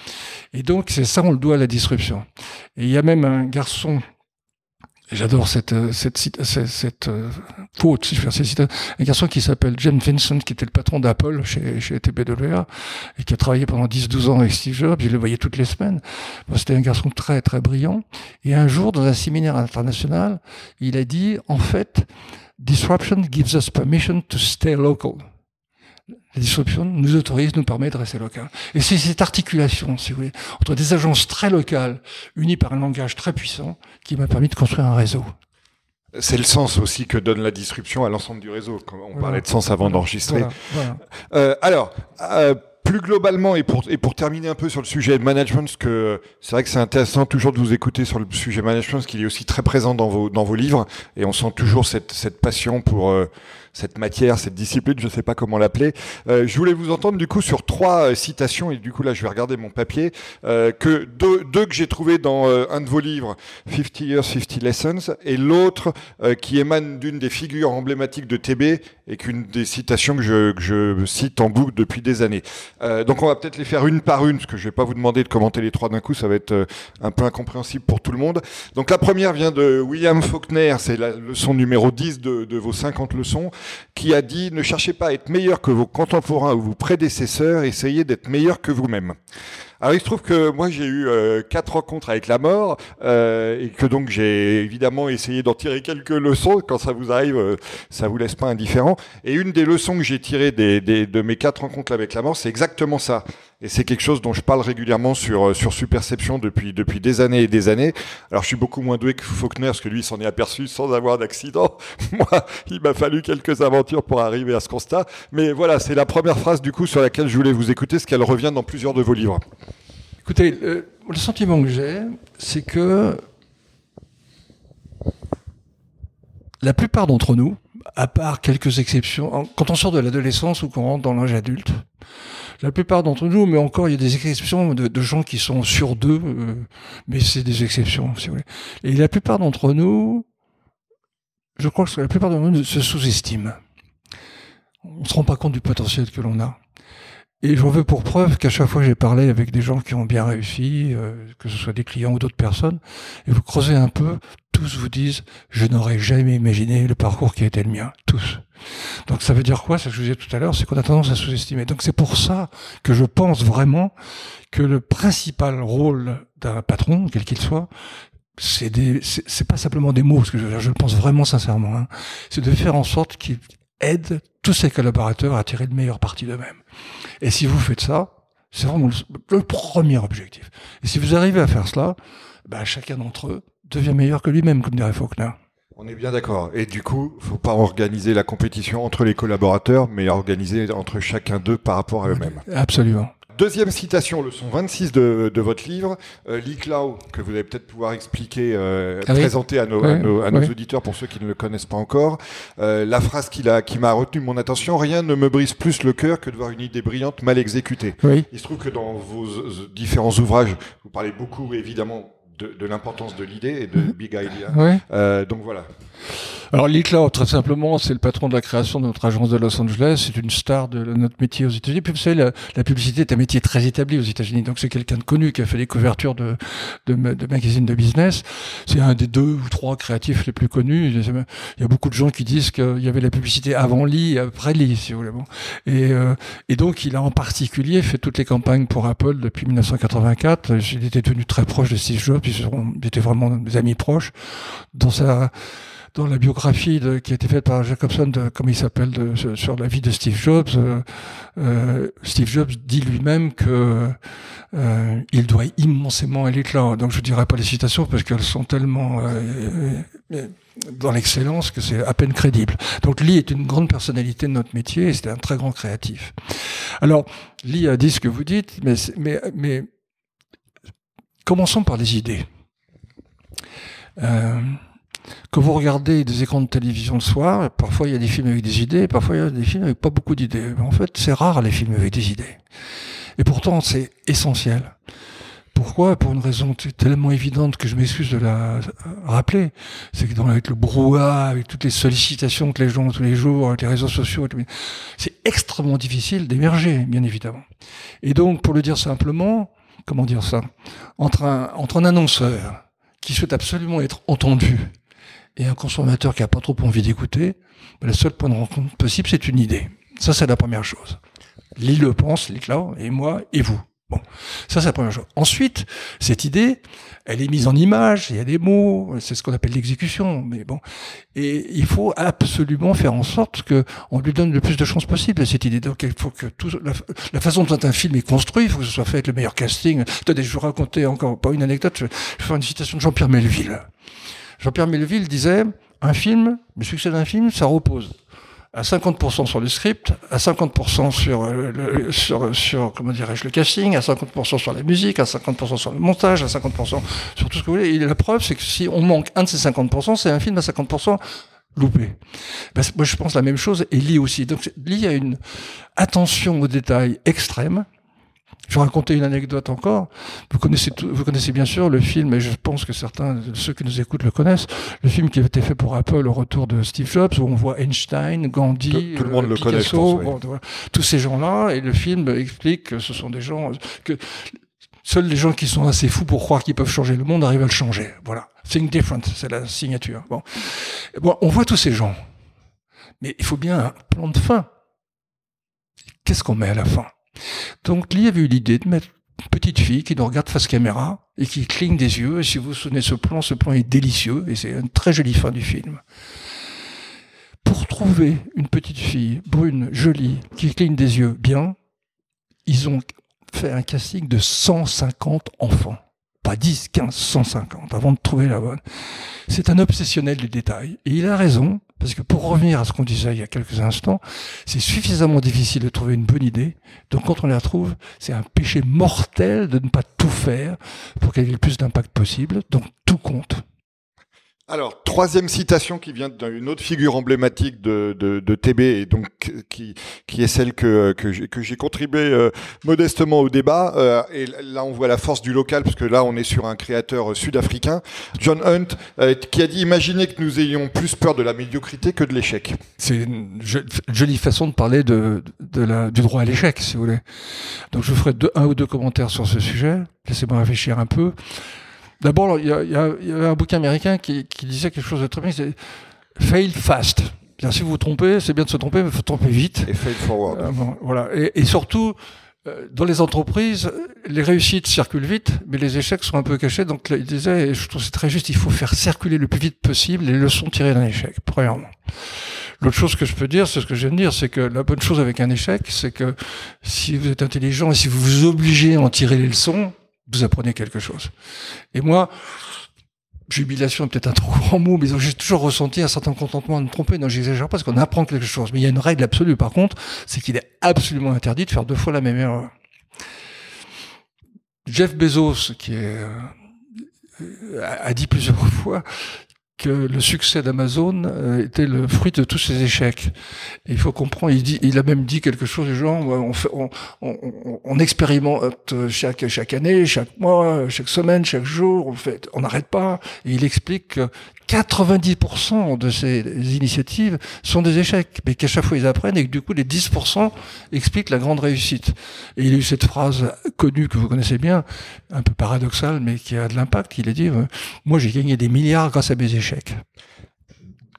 Et donc, c'est ça, on le doit à la disruption. Et il y a même un garçon J'adore cette, euh, cette, cette, cette euh, quote, si je fais cette Un garçon qui s'appelle James Vincent, qui était le patron d'Apple chez, chez TB2A, et qui a travaillé pendant 10-12 ans avec Steve Jobs. Je le voyais toutes les semaines. C'était un garçon très, très brillant. Et un jour, dans un séminaire international, il a dit, en fait, Disruption gives us permission to stay local. La disruption nous autorise, nous permet de rester local. Et c'est cette articulation, si vous voulez, entre des agences très locales, unies par un langage très puissant, qui m'a permis de construire un réseau. C'est le sens aussi que donne la disruption à l'ensemble du réseau. On parlait de sens avant d'enregistrer. Euh, alors, euh, plus globalement, et pour, et pour terminer un peu sur le sujet de management, parce que c'est vrai que c'est intéressant toujours de vous écouter sur le sujet management, parce qu'il est aussi très présent dans vos, dans vos livres, et on sent toujours cette, cette passion pour euh, cette matière, cette discipline, je ne sais pas comment l'appeler. Euh, je voulais vous entendre du coup sur trois euh, citations, et du coup là je vais regarder mon papier, que deux, deux que j'ai trouvé dans un de vos livres, 50 Years, 50 Lessons, et l'autre qui émane d'une des figures emblématiques de TB, et qu'une des citations que je, que je cite en boucle depuis des années. Euh, donc on va peut-être les faire une par une, parce que je vais pas vous demander de commenter les trois d'un coup, ça va être euh, un peu incompréhensible pour tout le monde. Donc la première vient de William Faulkner, c'est la leçon numéro 10 de, de, vos 50 leçons, qui a dit ne cherchez pas à être meilleur que vos contemporains ou vos prédécesseurs, essayez d'être meilleur que vous-même. Alors il se trouve que moi j'ai eu euh, quatre rencontres avec la mort euh, et que donc j'ai évidemment essayé d'en tirer quelques leçons. Quand ça vous arrive, euh, ça vous laisse pas indifférent. Et une des leçons que j'ai tirées de mes quatre rencontres avec la mort, c'est exactement ça. Et c'est quelque chose dont je parle régulièrement sur euh, sur Superception depuis depuis des années et des années. Alors je suis beaucoup moins doué que Faulkner parce que lui s'en est aperçu sans avoir d'accident. Moi, il m'a fallu quelques aventures pour arriver à ce constat. Mais voilà, c'est la première phrase du coup sur laquelle je voulais vous écouter, ce qu'elle revient dans plusieurs de vos livres. Écoutez, le, le sentiment que j'ai, c'est que la plupart d'entre nous, à part quelques exceptions, quand on sort de l'adolescence ou qu'on rentre dans l'âge adulte, la plupart d'entre nous, mais encore, il y a des exceptions de, gens qui sont sur deux, euh, mais c'est des exceptions, si vous voulez. Et la plupart d'entre nous, je crois que la plupart d'entre nous se sous-estiment. On se rend pas compte du potentiel que l'on a. Et j'en veux pour preuve qu'à chaque fois j'ai parlé avec des gens qui ont bien réussi, euh, que ce soit des clients ou d'autres personnes, et vous creusez un peu, tous vous disent je n'aurais jamais imaginé le parcours qui a été le mien, tous. Donc ça veut dire quoi Ce que je vous disais tout à l'heure, c'est qu'on a tendance à sous-estimer. Donc c'est pour ça que je pense vraiment que le principal rôle d'un patron, quel qu'il soit, c'est des, c'est pas simplement des mots, parce que je, je le pense vraiment sincèrement, hein, c'est de faire en sorte qu'il aide tous ses collaborateurs à tirer le meilleur parti d'eux-mêmes. Et si vous faites ça, c'est vraiment le, premier objectif. Et si vous arrivez à faire cela, bah, chacun d'entre eux devient meilleur que lui-même, comme dirait Faulkner. On est bien d'accord. Et du coup, faut pas organiser la compétition entre les collaborateurs, mais organiser entre chacun d'eux par rapport à eux-mêmes. Absolument. Deuxième citation, leçon 26 de, de votre livre, euh, Lee Clow, que vous allez peut-être pouvoir expliquer, euh, ah présenter à nos, à nos, à nos auditeurs pour ceux qui ne le connaissent pas encore. Euh, la phrase qu'il a, qui m'a retenu mon attention, rien ne me brise plus le cœur que de voir une idée brillante mal exécutée. Oui. Il se trouve que dans vos différents ouvrages, vous parlez beaucoup évidemment de, de l'importance de l'idée et de Mhm. Big Idea. Oui. Euh, donc voilà. Alors Lee Cloud, très simplement, c'est le patron de la création de notre agence de Los Angeles. C'est une star de notre métier aux États-Unis. Puis vous savez, la, publicité est un métier très établi aux États-Unis. Donc c'est quelqu'un de connu qui a fait des couvertures de, magazines de business. C'est un des deux ou trois créatifs les plus connus. Il y a beaucoup de gens qui disent qu'il y avait la publicité avant Lee et après Lee, si vous voulez. Et, euh, et donc il a en particulier fait toutes les campagnes pour Apple depuis 1984. Il était devenu très proche de Steve Jobs. Ils étaient vraiment des amis proches. Dans sa dans la biographie de, qui a été faite par Jacobson, de, comme il s'appelle, de, sur la vie de Steve Jobs, euh, euh, Steve Jobs dit lui-même que euh, il doit immensément à l'éclat. Donc je dirais pas les citations parce qu'elles sont tellement euh, dans l'excellence que c'est à peine crédible. Donc Lee est une grande personnalité de notre métier et c'est un très grand créatif. Alors Lee a dit ce que vous dites, mais mais mais commençons par les idées. Euh, quand vous regardez des écrans de télévision le soir, parfois il y a des films avec des idées, parfois il y a des films avec pas beaucoup d'idées. En fait, c'est rare les films avec des idées. Et pourtant, c'est essentiel. Pourquoi? Pour une raison tellement évidente que je m'excuse de la rappeler. C'est que dans, avec le brouhaha, avec toutes les sollicitations que les gens ont tous les jours, avec les réseaux sociaux, c'est extrêmement difficile d'émerger, bien évidemment. Et donc, pour le dire simplement, comment dire ça? Entre un, entre un annonceur qui souhaite absolument être entendu et un consommateur qui n'a pas trop envie d'écouter, ben le seul point de rencontre possible, c'est une idée. Ça, c'est la première chose. Lee le pense, Cloud, et moi, et vous. Bon, ça c'est la première chose. Ensuite, cette idée, elle est mise en image, il y a des mots, c'est ce qu'on appelle l'exécution, mais bon. Et il faut absolument faire en sorte que on lui donne le plus de chances possible à cette idée. Donc il faut que tout, la, façon dont un film est construit, il faut que ce soit fait avec le meilleur casting. Attendez, je vais vous raconter encore pas une anecdote, je vais faire une citation de Jean-Pierre Melville. Jean-Pierre Melville disait, un film, le succès d'un film, ça repose à 50% sur le script, à 50% sur, euh, le, sur, comment dirais-je, le casting, à 50% sur la musique, à 50% sur le montage, à 50% sur tout ce que vous voulez. Et la preuve, c'est que si on manque un de ces 50%, c'est un film à 50% loupé. Ben, moi, je pense la même chose est liée aussi. Donc, lié à une attention aux détails extrême, je vais raconter une anecdote encore. Vous connaissez, vous connaissez bien sûr le film, et je pense que certains de ceux qui nous écoutent le connaissent, le film qui a été fait pour Apple au retour de Steve Jobs, où on voit Einstein, Gandhi, tout, le monde le connaît, tous ces gens-là, et le film explique que ce sont des gens que seuls les gens qui sont assez fous pour croire qu'ils peuvent changer le monde arrivent à le changer. Voilà, think different, c'est la signature. Bon, bon, on voit tous ces gens, mais il faut bien un plan de fin. Qu'est-ce qu'on met à la fin? Donc Lee avait eu l'idée de mettre une petite fille qui nous regarde face caméra et qui cligne des yeux. Et si vous vous souvenez ce plan, ce plan est délicieux et c'est une très jolie fin du film. Pour trouver une petite fille brune, jolie, qui cligne des yeux bien, ils ont fait un casting de 150 enfants. Pas 10, 15, 150 avant de trouver la bonne. C'est un obsessionnel du détail. Et il a raison, parce que pour revenir à ce qu'on disait il y a quelques instants, c'est suffisamment difficile de trouver une bonne idée. Donc quand on la trouve, c'est un péché mortel de ne pas tout faire pour qu'elle ait le plus d'impact possible. Donc tout compte. Alors, troisième citation qui vient d'une autre figure emblématique de, TB et donc qui, est celle que, j'ai contribué euh, modestement au débat. Euh, et là, on voit la force du local parce que là, on est sur un créateur sud-africain, John Hunt, euh, qui a dit Imaginez que nous ayons plus peur de la médiocrité que de l'échec. C'est une jolie façon de parler du droit à l'échec, si vous voulez. Donc, je ferai un ou deux commentaires sur ce sujet. Laissez-moi réfléchir un peu. D'abord, il y, a, y, avait un bouquin américain qui, disait quelque chose de très bien, c'est Fail fast. Bien, si vous vous trompez, c'est bien de se tromper, mais il faut tromper vite. Et fail forward. Euh, voilà. Et, surtout, euh, dans les entreprises, les réussites circulent vite, mais les échecs sont un peu cachés. Donc, il disait, et je trouve c'est très juste, il faut faire circuler le plus vite possible les leçons tirées d'un échec, premièrement. L'autre chose que je peux dire, c'est ce que je viens de dire, c'est que la bonne chose avec un échec, c'est que si vous êtes intelligent et si vous vous obligez à en tirer les leçons, vous apprenez quelque chose. Et moi, jubilation est peut-être un trop grand mot, mais j'ai toujours ressenti un certain contentement à me tromper. Non, j'exagère pas parce qu'on apprend quelque chose. Mais il y a une règle absolue, par contre, c'est qu'il est absolument interdit de faire deux fois la même erreur. Jeff Bezos, qui euh, a dit plusieurs fois que le succès d'Amazon euh, était le fruit de tous ces échecs. il faut comprendre, il, dit, il a même dit quelque chose du genre, on, fait, on, on, on expérimente chaque, chaque année, chaque mois, chaque semaine, chaque jour, on fait, on n'arrête pas. Et il explique que 90% de ces initiatives sont des échecs, mais qu'à chaque fois ils apprennent et que du coup les 10% expliquent la grande réussite. Et il a eu cette phrase connue que vous connaissez bien, un peu paradoxale, mais qui a de l'impact. Il a dit Moi j'ai gagné des milliards grâce à mes échecs.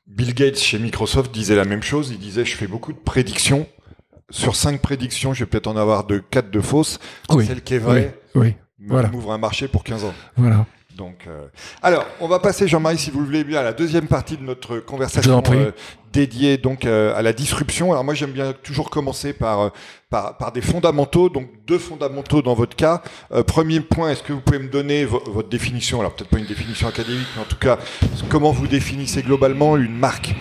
Bill Gates chez Microsoft disait la même chose. Il disait Je fais beaucoup de prédictions. Sur cinq prédictions, je vais peut-être en avoir de quatre de fausses. Celle qui est vraie oui, oui. m'ouvre un marché pour 15 ans. Voilà. Donc, euh, alors, on va passer, Jean-Marie, si vous le voulez bien, à la deuxième partie de notre conversation euh, dédiée donc euh, à la disruption. Alors moi, j'aime bien toujours commencer par, par, par des fondamentaux. Donc, deux fondamentaux dans votre cas. premier point, est-ce que vous pouvez me donner votre définition? Alors peut-être pas une définition académique, mais en tout cas, comment vous définissez globalement une marque?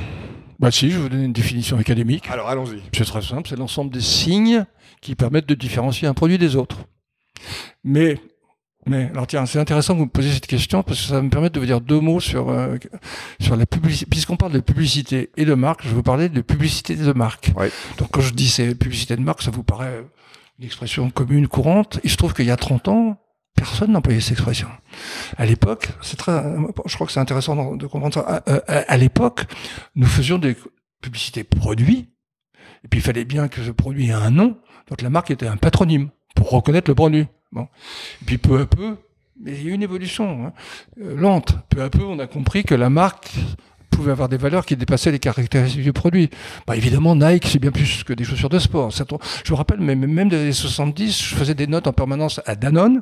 Bah si, je vais vous donner une définition académique. Alors allons-y. C'est très simple, c'est l'ensemble des signes qui permettent de différencier un produit des autres. Mais mais alors tiens, c'est intéressant que vous me posiez cette question parce que ça va me permettre de vous dire deux mots sur euh, sur la publicité. Puisqu'on parle de publicité et de marque, je vais vous parler de publicité de marque. Donc quand je dis c'est publicité de marque, ça vous paraît une expression commune, courante. Il se trouve qu'il y a 30 ans, personne n'employait cette expression. À l'époque, c'est très, je crois que c'est intéressant de comprendre ça. À, à l'époque, nous faisions des publicités produits, et puis il fallait bien que ce produit ait un nom. Donc la marque était un patronyme pour reconnaître le produit. Bon. Et puis peu à peu, mais il y a eu une évolution hein, euh, lente. Peu à peu, on a compris que la marque pouvait avoir des valeurs qui dépassaient les caractéristiques du produit. Bah, évidemment, Nike, c'est bien plus que des chaussures de sport. je me rappelle, même, des années 70, je faisais des notes en permanence à Danone.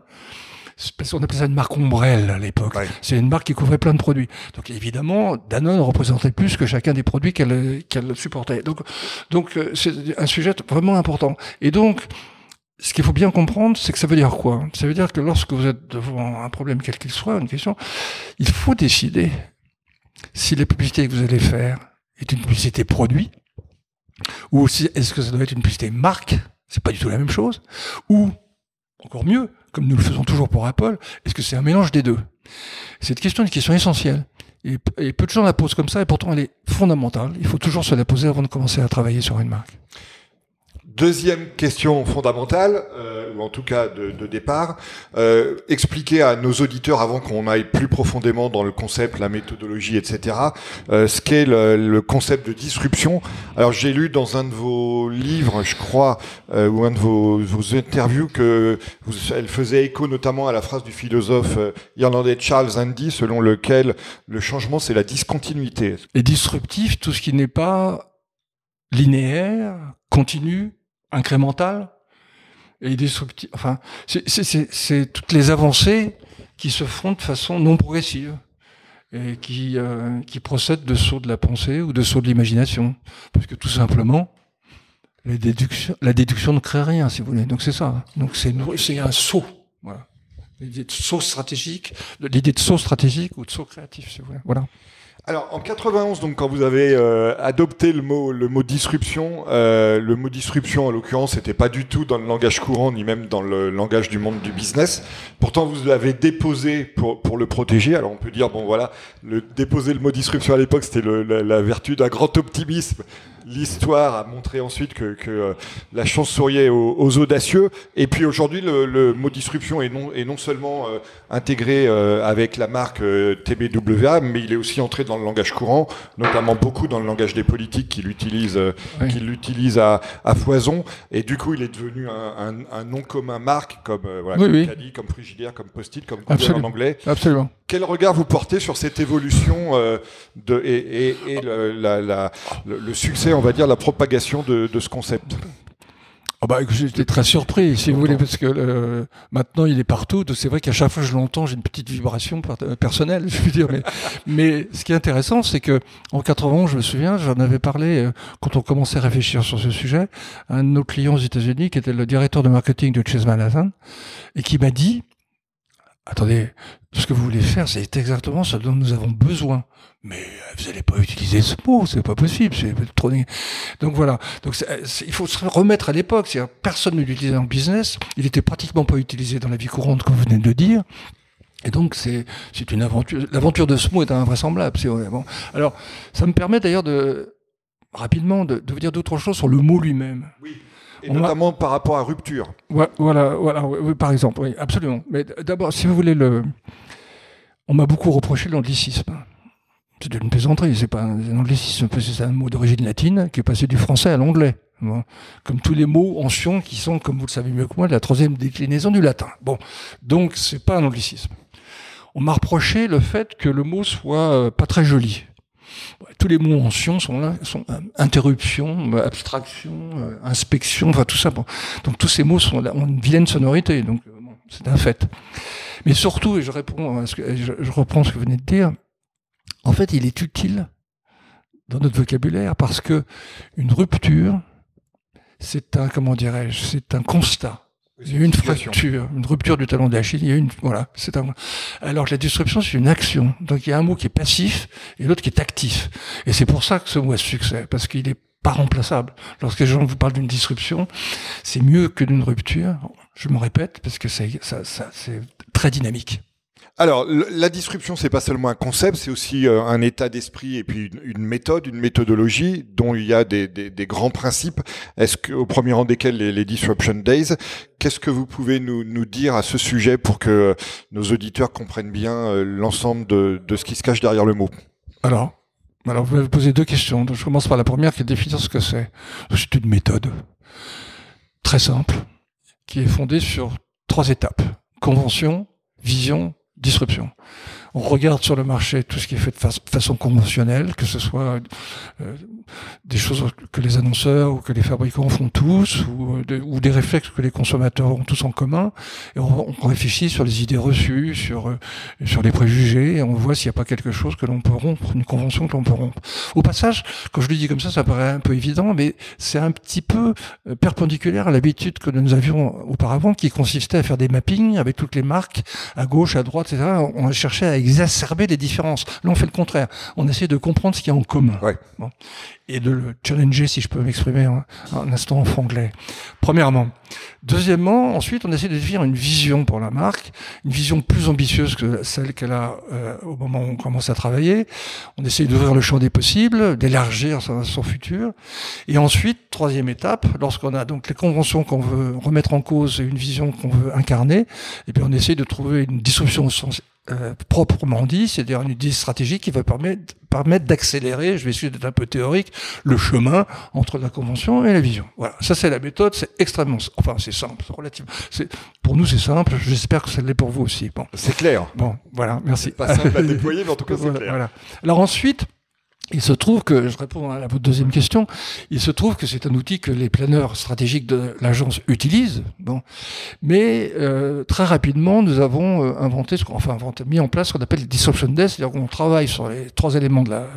Parce qu'on appelait ça une marque ombrelle à l'époque. C'est une marque qui couvrait plein de produits. Donc évidemment, Danone représentait plus que chacun des produits qu'elle qu'elle supportait. Donc, donc euh, c'est un sujet vraiment important. Et donc, ce qu'il faut bien comprendre, c'est que ça veut dire quoi? Ça veut dire que lorsque vous êtes devant un problème quel qu'il soit, une question, il faut décider si la publicité que vous allez faire est une publicité produit, ou si est-ce que ça doit être une publicité marque, c'est pas du tout la même chose, ou encore mieux, comme nous le faisons toujours pour Apple, est-ce que c'est un mélange des deux? Cette question est une question essentielle. Et, et, peu de gens la posent comme ça, et pourtant elle est fondamentale. Il faut toujours se la poser avant de commencer à travailler sur une marque. Deuxième question fondamentale, euh, ou en tout cas de, de départ, euh, expliquer à nos auditeurs, avant qu'on aille plus profondément dans le concept, la méthodologie, etc., euh, ce qu'est le, le, concept de disruption. Alors j'ai lu dans un de vos livres, je crois, euh, ou un de vos, vos interviews, que vous, elle faisait écho notamment à la phrase du philosophe euh, irlandais Charles Andy, selon lequel le changement, c'est la discontinuité. Et disruptif, tout ce qui n'est pas linéaire, continu, incrémental et destructif. Enfin, c'est toutes les avancées qui se font de façon non progressive et qui, euh, qui procèdent de sauts de la pensée ou de sauts de l'imagination. Parce que tout simplement, la déduction, la déduction ne crée rien, si vous voulez. Donc c'est ça. Donc c'est un saut. Voilà. De saut stratégique, l'idée de saut stratégique ou de saut créatif, si vous voulez. Voilà. Alors en 91, donc quand vous avez euh, adopté le mot le mot disruption, euh, le mot disruption en l'occurrence n'était pas du tout dans le langage courant ni même dans le langage du monde du business. Pourtant vous l'avez déposé pour pour le protéger. Alors on peut dire bon voilà, le déposer le mot disruption à l'époque c'était la, vertu d'un grand optimisme l'histoire a montré ensuite que, euh, la chance souriait aux, audacieux. Et puis aujourd'hui, le, mot disruption est non, est non seulement intégré avec la marque TBWA, mais il est aussi entré dans le langage courant, notamment beaucoup dans le langage des politiques qui l'utilisent qui l'utilisent à, à, foison. Et du coup, il est devenu un, un, un nom commun marque comme voilà, comme, Caddy, comme Frigidaire, comme Post-it, comme Google en anglais. Absolument. Quel regard vous portez sur cette évolution de, et, et, et le, la, la, le succès on va dire, la propagation de, ce concept? Oh bah, J'étais très surpris, si vous voulez, parce que euh, maintenant il est partout. C'est vrai qu'à chaque fois que je l'entends, j'ai une petite vibration euh, personnelle, je veux dire. Mais, ce qui est intéressant, c'est que en 91, je me souviens, j'en avais parlé euh, quand on commençait à réfléchir sur ce sujet, un de nos clients aux États-Unis, qui était le directeur de marketing de Chase Manhattan, et qui m'a dit attendez, ce que vous voulez faire, c'est exactement ce dont nous avons besoin. Mais vous n'allez pas utiliser ce mot, c'est pas possible, c'est trop. Donc voilà. Donc il faut se remettre à l'époque. Personne ne l'utilisait en business. Il était pratiquement pas utilisé dans la vie courante, comme vous venez de dire. Et donc c'est c'est une aventure. L'aventure de ce mot est invraisemblable. C'est bon. Alors ça me permet d'ailleurs de rapidement de, de vous dire d'autres choses sur le mot lui-même. Oui. Et notamment par rapport à rupture. Voilà, voilà, oui, par exemple, oui, absolument. Mais d'abord, si vous voulez le, on m'a beaucoup reproché l'anglicisme. C'est une plaisanterie, c'est pas un anglicisme, c'est un mot d'origine latine qui est passé du français à l'anglais. Comme tous les mots anciens qui sont, comme vous le savez mieux que moi, la troisième déclinaison du latin. Bon, donc c'est pas un anglicisme. On m'a reproché le fait que le mot soit euh, pas très joli tous les mots anciens sont là, sont euh, interruption, euh, abstraction, euh, inspection, enfin tout ça. Donc tous ces mots sont ont une vilaine sonorité, donc c'est un fait. Mais surtout, et je réponds à ce que, je, reprends ce que vous venez de dire, en fait, il est utile dans notre vocabulaire parce que une rupture, c'est un, comment dirais-je, c'est un constat. Il y a eu une fracture, une rupture du talon d'Achille. Il y a une, voilà, c'est un. Alors la disruption, c'est une action. Donc il y a un mot qui est passif et l'autre qui est actif. Et c'est pour ça que ce mot a succès, parce qu'il est pas remplaçable. Lorsque les gens vous parlent d'une disruption, c'est mieux que d'une rupture. Je me répète parce que c'est ça, ça c'est très dynamique. Alors, la disruption, c'est pas seulement un concept, c'est aussi euh, un état d'esprit et puis une, méthode, une méthodologie dont il y a des, grands principes. Est-ce que, au premier rang desquels les, Disruption Days, qu'est-ce que vous pouvez nous, dire à ce sujet pour que nos auditeurs comprennent bien euh, l'ensemble de, ce qui se cache derrière le mot? Alors, alors vous m'avez posé deux questions. je commence par la première qui est définir ce que c'est. C'est une méthode très simple qui est fondée sur trois étapes convention, vision, disruption. On regarde sur le marché tout ce qui est fait de façon conventionnelle, que ce soit euh, des choses que les annonceurs ou que les fabricants font tous, ou, euh, ou, des réflexes que les consommateurs ont tous en commun. Et on, on réfléchit sur les idées reçues, sur, euh, sur les préjugés, et on voit s'il n'y a pas quelque chose que l'on peut rompre, une convention que l'on peut rompre. Au passage, quand je le dis comme ça, ça paraît un peu évident, mais c'est un petit peu perpendiculaire à l'habitude que nous avions auparavant, qui consistait à faire des mappings avec toutes les marques, à gauche, à droite, etc. On a cherché à exacerber les différences. Là, on fait le contraire. On essaie de comprendre ce qu'il y a en commun. Bon. Et de le challenger, si je peux m'exprimer un, un, instant en franglais. Premièrement. Deuxièmement, ensuite, on essaie de définir une vision pour la marque, une vision plus ambitieuse que celle qu'elle a euh, au moment où on commence à travailler. On essaie d'ouvrir le champ des possibles, d'élargir son, son, futur. Et ensuite, troisième étape, lorsqu'on a donc les conventions qu'on veut remettre en cause et une vision qu'on veut incarner, et eh bien on essaie de trouver une dissolution euh, proprement dit, c'est-à-dire une idée stratégique qui va permettre, permettre d'accélérer, je vais essayer d'être un peu théorique, le chemin entre la convention et la vision. Voilà, ça c'est la méthode, c'est extrêmement, enfin c'est simple, relativement. Pour nous c'est simple, j'espère que ça l'est pour vous aussi. Bon, c'est clair. Bon, voilà, merci. Pas simple à déployer, mais en tout cas c'est clair. Voilà. Alors ensuite. Il se trouve que, je réponds à votre deuxième question, il se trouve que c'est un outil que les planeurs stratégiques de l'agence utilisent. Bon, mais euh, très rapidement, nous avons euh, inventé, enfin inventé, mis en place ce qu'on appelle les disruption desk, c'est-à-dire qu'on travaille sur les trois éléments de la,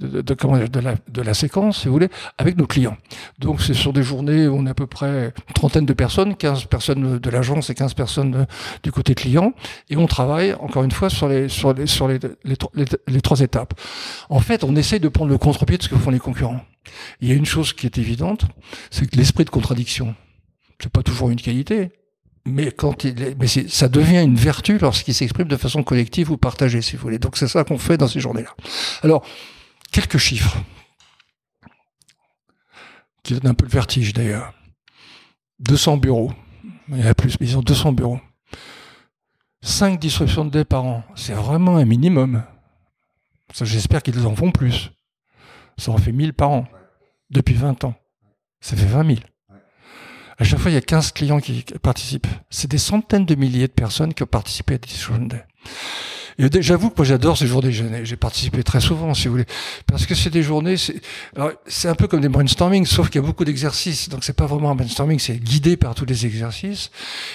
de, comment, de, la, de la séquence, si vous voulez, avec nos clients. Donc c'est sur des journées où on a à peu près une trentaine de personnes, 15 personnes de l'agence et 15 personnes du côté client, et on travaille encore une fois sur les sur les sur les, les, trois étapes. En fait, essaye de prendre le contre-pied de ce que font les concurrents. Il y a une chose qui est évidente, c'est que l'esprit de contradiction, c'est pas toujours une qualité, mais quand il est, mais ça devient une vertu lorsqu'il s'exprime de façon collective ou partagée, si vous voulez. Donc c'est ça qu'on fait dans ces journées-là. Alors, quelques chiffres qui donnent un peu le vertige d'ailleurs. 200 bureaux, il y a plus, mais ils ont 200 bureaux. 5 disruptions de dés par an, c'est vraiment un minimum. J'espère qu'ils en font plus. Ça en fait 1000 par an. Depuis 20 ans. Ça fait 20 000. À chaque fois, il y a 15 clients qui participent. C'est des centaines de milliers de personnes qui ont participé à Decision Day. J'avoue que moi j'adore ces déjeuner. J'ai participé très souvent, si vous voulez, parce que c'est des journées. C'est un peu comme des brainstorming, sauf qu'il y a beaucoup d'exercices. Donc c'est pas vraiment un brainstorming, c'est guidé par tous les exercices.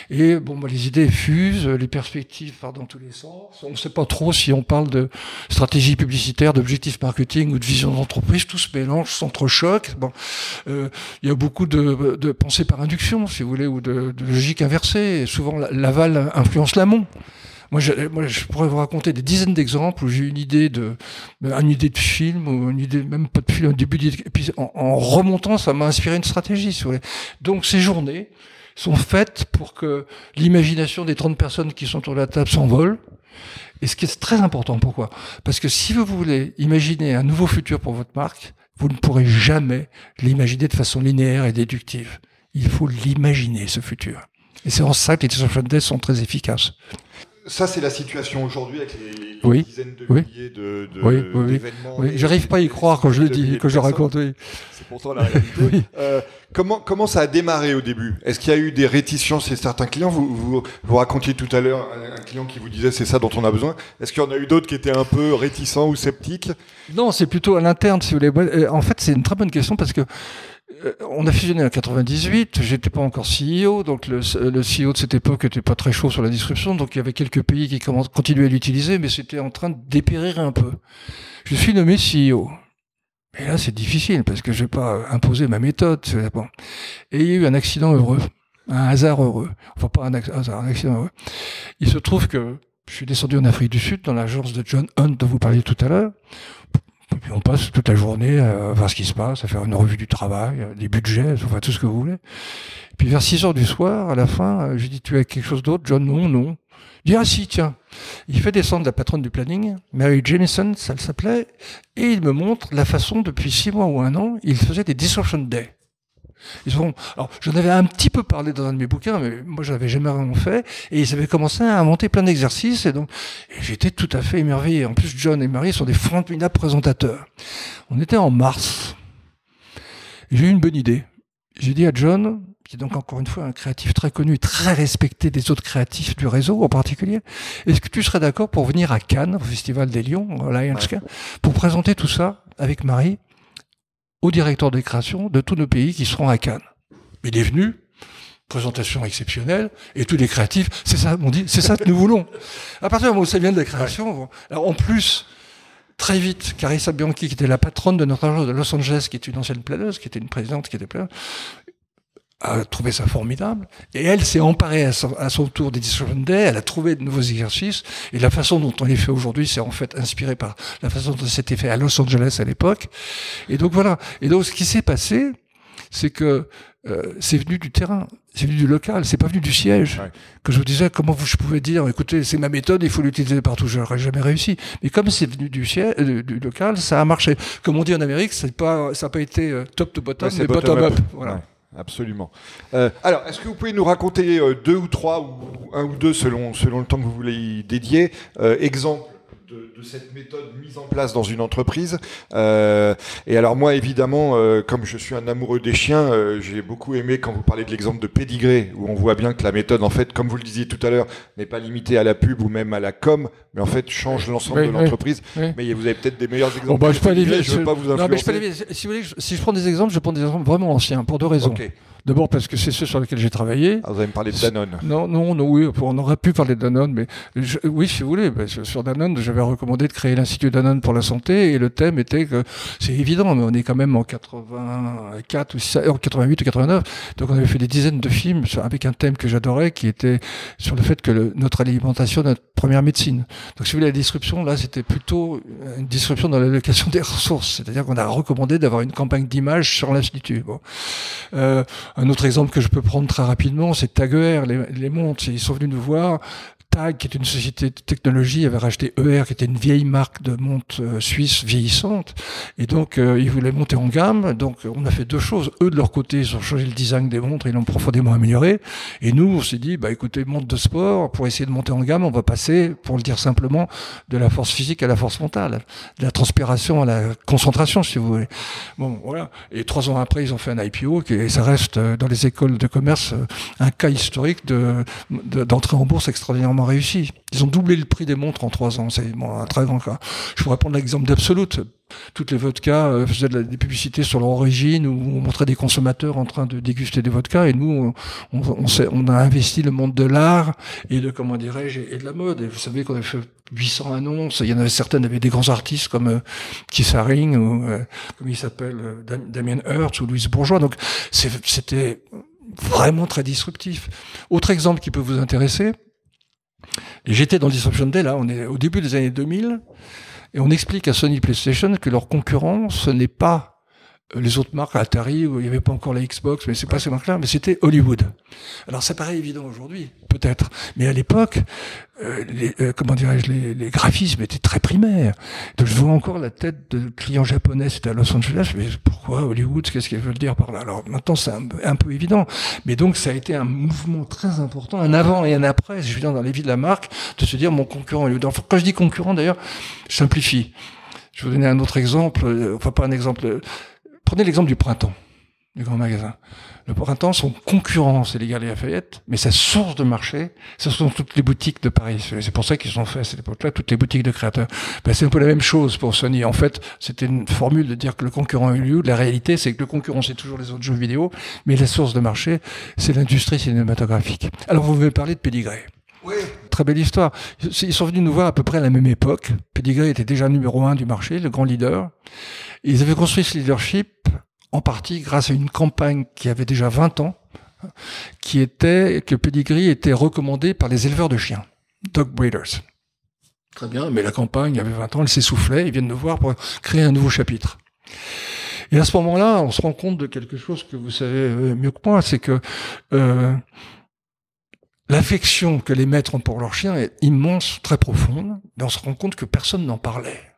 Et bon, bah, les idées fusent, les perspectives partent dans tous les sens. On ne sait pas trop si on parle de stratégie publicitaire, d'objectifs marketing ou de vision d'entreprise. Tout se mélange, s'entrechoque. Bon, euh, il y a beaucoup de, de pensée par induction, si vous voulez, ou de, de logique inversée. Souvent, l'aval influence l'amont. Moi je, pourrais vous raconter des dizaines d'exemples où j'ai une idée de, une idée de film ou une idée même pas de film, un début d'idée. Puis en, remontant, ça m'a inspiré une stratégie. Donc ces journées sont faites pour que l'imagination des 30 personnes qui sont autour de la table s'envole. Et ce qui est très important, pourquoi? Parce que si vous voulez imaginer un nouveau futur pour votre marque, vous ne pourrez jamais l'imaginer de façon linéaire et déductive. Il faut l'imaginer, ce futur. Et c'est en ça que les disruption sont très efficaces ça, c'est la situation aujourd'hui avec les, dizaines de milliers de, de oui, oui, oui. J'arrive pas à y croire quand je le dis, quand je raconte. Oui. C'est pourtant la réalité. euh, comment comment ça a démarré au début? Est-ce qu'il y a eu des réticences chez certains clients? Vous, vous, vous racontiez tout à l'heure un, client qui vous disait c'est ça dont on a besoin. Est-ce qu'il y en a eu d'autres qui étaient un peu réticents ou sceptiques? Non, c'est plutôt à l'interne, si vous voulez. Euh, en fait, c'est une très bonne question parce que on a fusionné en 98, j'étais pas encore CEO, donc le, CEO de cette époque était pas très chaud sur la disruption, donc il y avait quelques pays qui continuaient à l'utiliser, mais c'était en train de dépérir un peu. Je suis nommé CEO. Et là, c'est difficile parce que je vais pas imposer ma méthode. Et il y a eu un accident heureux, un hasard heureux. Enfin, pas un hasard, un accident heureux. Il se trouve que je suis descendu en Afrique du Sud dans l'agence de John Hunt dont vous parliez tout à l'heure on passe toute la journée à voir ce qui se passe, à faire une revue du travail, euh, des budgets, enfin tout ce que vous voulez. Puis vers 6 heures du soir, à la fin, euh, je dis tu as quelque chose d'autre? John non, non. Il dit ah si tiens. Il fait descendre la patronne du planning, Mary Jamison, ça s'appelait, et il me montre la façon depuis six mois ou un an, il faisait des disruption days. Ils sont, alors, j'en avais un petit peu parlé dans un de mes bouquins, mais moi, je n'avais jamais vraiment fait. Et ils avaient commencé à inventer plein d'exercices. Et donc, j'étais tout à fait émerveillé. En plus, John et Marie sont des formidables présentateurs. On était en mars. J'ai eu une bonne idée. j'ai dit à John, qui est donc encore une fois un créatif très connu, très respecté des autres créatifs du réseau en particulier, est-ce que tu serais d'accord pour venir à Cannes, au Festival des Lions, au Lions pour présenter tout ça avec Marie au directeur des créations de tous nos pays qui seront à Cannes Il est venu, présentation exceptionnelle, et tous les créatifs, c'est ça, on dit, c'est ça que nous voulons. À partir du moment où ça vient de la création, alors en plus, très vite, Carissa Bianchi, qui était la patronne de notre agence de Los Angeles, qui est une ancienne planeuse, qui était une présidente, qui était planeuse, a trouvé ça formidable. Et elle s'est emparée à son, tour des Disruption Day, elle a trouvé de nouveaux exercices, et la façon dont on les fait aujourd'hui, c'est en fait inspiré par la façon dont c'était fait à Los Angeles à l'époque. Et donc voilà. Et donc ce qui s'est passé, c'est que euh, c'est venu du terrain, c'est venu du local, c'est pas venu du siège. Que je vous disais, comment vous, je pouvais dire, écoutez, c'est ma méthode, il faut l'utiliser partout, j'aurais jamais réussi. Mais comme c'est venu du siège, euh, du, local, ça a marché. Comme on dit en Amérique, c'est pas, ça n'a pas été euh, top to bottom, mais bottom, up. Voilà. Absolument. alors, est-ce que vous pouvez nous raconter deux ou trois, ou un ou deux selon, selon le temps que vous voulez y dédier, exemple de, cette méthode mise en place dans une entreprise. Euh, et alors moi, évidemment, euh, comme je suis un amoureux des chiens, euh, j'ai beaucoup aimé quand vous parlez de l'exemple de Pédigré, où on voit bien que la méthode, en fait, comme vous le disiez tout à l'heure, n'est pas limitée à la pub ou même à la com, mais en fait change l'ensemble de l'entreprise. Mais vous avez peut-être des meilleurs exemples. Bon, bah, je, je veux pas vous influencer. Non, mais je si, vous voulez, si je prends des exemples, je prends des exemples vraiment anciens, pour deux raisons. D'abord parce que c'est ceux sur lesquels j'ai travaillé. Ah, vous allez me parler de Danone. Non, non, non, oui, on aurait pu parler de Danone, mais oui, si vous voulez, sur Danone, j'avais recommandé de créer l'Institut Danone pour la santé, et le thème était que, c'est évident, mais on est quand même en 84 ou en 88 ou 89, donc on avait fait des dizaines de films avec un thème que j'adorais, qui était sur le fait que notre alimentation, notre première médecine. Donc si vous voulez, la disruption, là, c'était plutôt une disruption dans l'allocation des ressources, c'est-à-dire qu'on a recommandé d'avoir une campagne d'image sur l'Institut. Euh, un autre exemple que je peux prendre très rapidement, c'est Taguer, les, les montres. Ils sont venus nous voir TAG, qui est une société de technologie, avait racheté ER, qui était une vieille marque de montres euh, suisse vieillissante. Et donc, euh, ils voulaient monter en gamme. Donc, on a fait deux choses. Eux, de leur côté, ils ont changé le design des montres, ils l'ont profondément amélioré. Et nous, on s'est dit, bah, écoutez, montre de sport, pour essayer de monter en gamme, on va passer, pour le dire simplement, de la force physique à la force mentale, de la transpiration à la concentration, si vous voulez. Bon, voilà. Et trois ans après, ils ont fait un IPO, et ça reste, euh, dans les écoles de commerce, un cas historique de, d'entrée en bourse extraordinairement réussi. Ils ont doublé le prix des montres en trois ans. C'est un très grand cas. Je pourrais prendre l'exemple d'Absolute. Toutes les vodkas euh, faisaient des publicités sur leur origine où on montrait des consommateurs en train de déguster des vodkas et nous, on, on, a investi le monde de l'art et de, comment dirais-je, et de la mode. Et vous savez qu'on a fait 800 annonces. Il y en avait certaines avec des grands artistes comme euh, Keith Haring ou, euh, comme il s'appelle, euh, Damien Hirst ou Louise Bourgeois. Donc, c'était vraiment très disruptif. Autre exemple qui peut vous intéresser, j'étais dans Disruption Day, là, on est au début des années 2000, et on explique à Sony PlayStation que leur concurrent, ce n'est pas les autres marques, Atari, où il n'y avait pas encore la Xbox, mais c'est pas ces marques-là, mais c'était Hollywood. Alors ça paraît évident aujourd'hui, peut-être, mais à l'époque, euh, les, euh, comment dirais-je, les, les, graphismes étaient très primaires. Donc je vois encore la tête de client japonais, c'était à Los Angeles, mais pourquoi Hollywood, qu'est-ce qu'ils veulent dire par là? Alors maintenant c'est un, peu évident, mais donc ça a été un mouvement très important, un avant et un après, je veux dire, dans les vies de la marque, de se dire mon concurrent Hollywood. quand je dis concurrent d'ailleurs, je simplifie. Je vais vous donner un autre exemple, enfin pas un exemple Prenez l'exemple du printemps, du grand magasin. Le printemps, son concurrent, c'est les Galeries Lafayette, mais sa source de marché, ce sont toutes les boutiques de Paris. C'est pour ça qu'ils ont fait à cette époque-là toutes les boutiques de créateurs. Ben, c'est un peu la même chose pour Sony. En fait, c'était une formule de dire que le concurrent est lieu. La réalité, c'est que le concurrent, c'est toujours les autres jeux vidéo, mais la source de marché, c'est l'industrie cinématographique. Alors, vous m'avez parlé de Pédigré. Oui. Très belle histoire. Ils sont venus nous voir à peu près à la même époque. Pédigré était déjà numéro un du marché, le grand leader. Ils avaient construit ce leadership en partie grâce à une campagne qui avait déjà 20 ans, qui était que Pedigree était recommandé par les éleveurs de chiens, dog breeders. Très bien, mais la campagne avait 20 ans, elle s'essoufflait, ils viennent nous voir pour créer un nouveau chapitre. Et à ce moment-là, on se rend compte de quelque chose que vous savez euh, mieux que moi, c'est que euh, l'affection que les maîtres ont pour leurs chiens est immense, très profonde, mais on se rend compte que personne n'en parlait.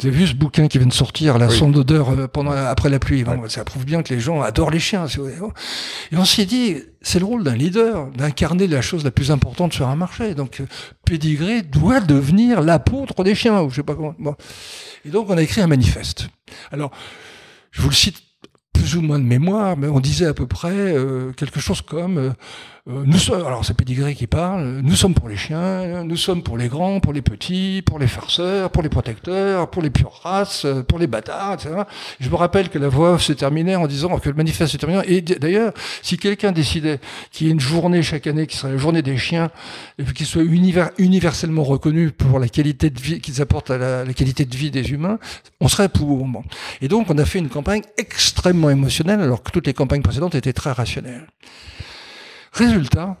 Vous avez vu ce bouquin qui vient de sortir, La sonde d'odeur euh, pendant après la pluie. ça prouve bien que les gens adorent les chiens. Et on s'est dit, c'est le rôle d'un leader d'incarner la chose la plus importante sur un marché. Donc, euh, Pédigré doit devenir l'apôtre des chiens, ou je sais pas comment. Et donc, on a écrit un manifeste. Alors, je vous le cite plus ou moins de mémoire, mais on disait à peu près quelque chose comme euh, nous sommes, alors c'est Pédigré qui parle, nous sommes pour les chiens, nous sommes pour les grands, pour les petits, pour les farceurs, pour les protecteurs, pour les pures races, pour les bâtards, etc. Je me rappelle que la voix se terminait en disant que le manifeste se terminait. Et d'ailleurs, si quelqu'un décidait qu'il y ait une journée chaque année qui serait la journée des chiens, et qu'il soit universellement reconnu pour la qualité de vie qu'ils apportent à la, qualité de vie des humains, on serait pour. Et donc, on a fait une campagne extrêmement émotionnelle, alors que toutes les campagnes précédentes étaient très rationnelles. Résultat,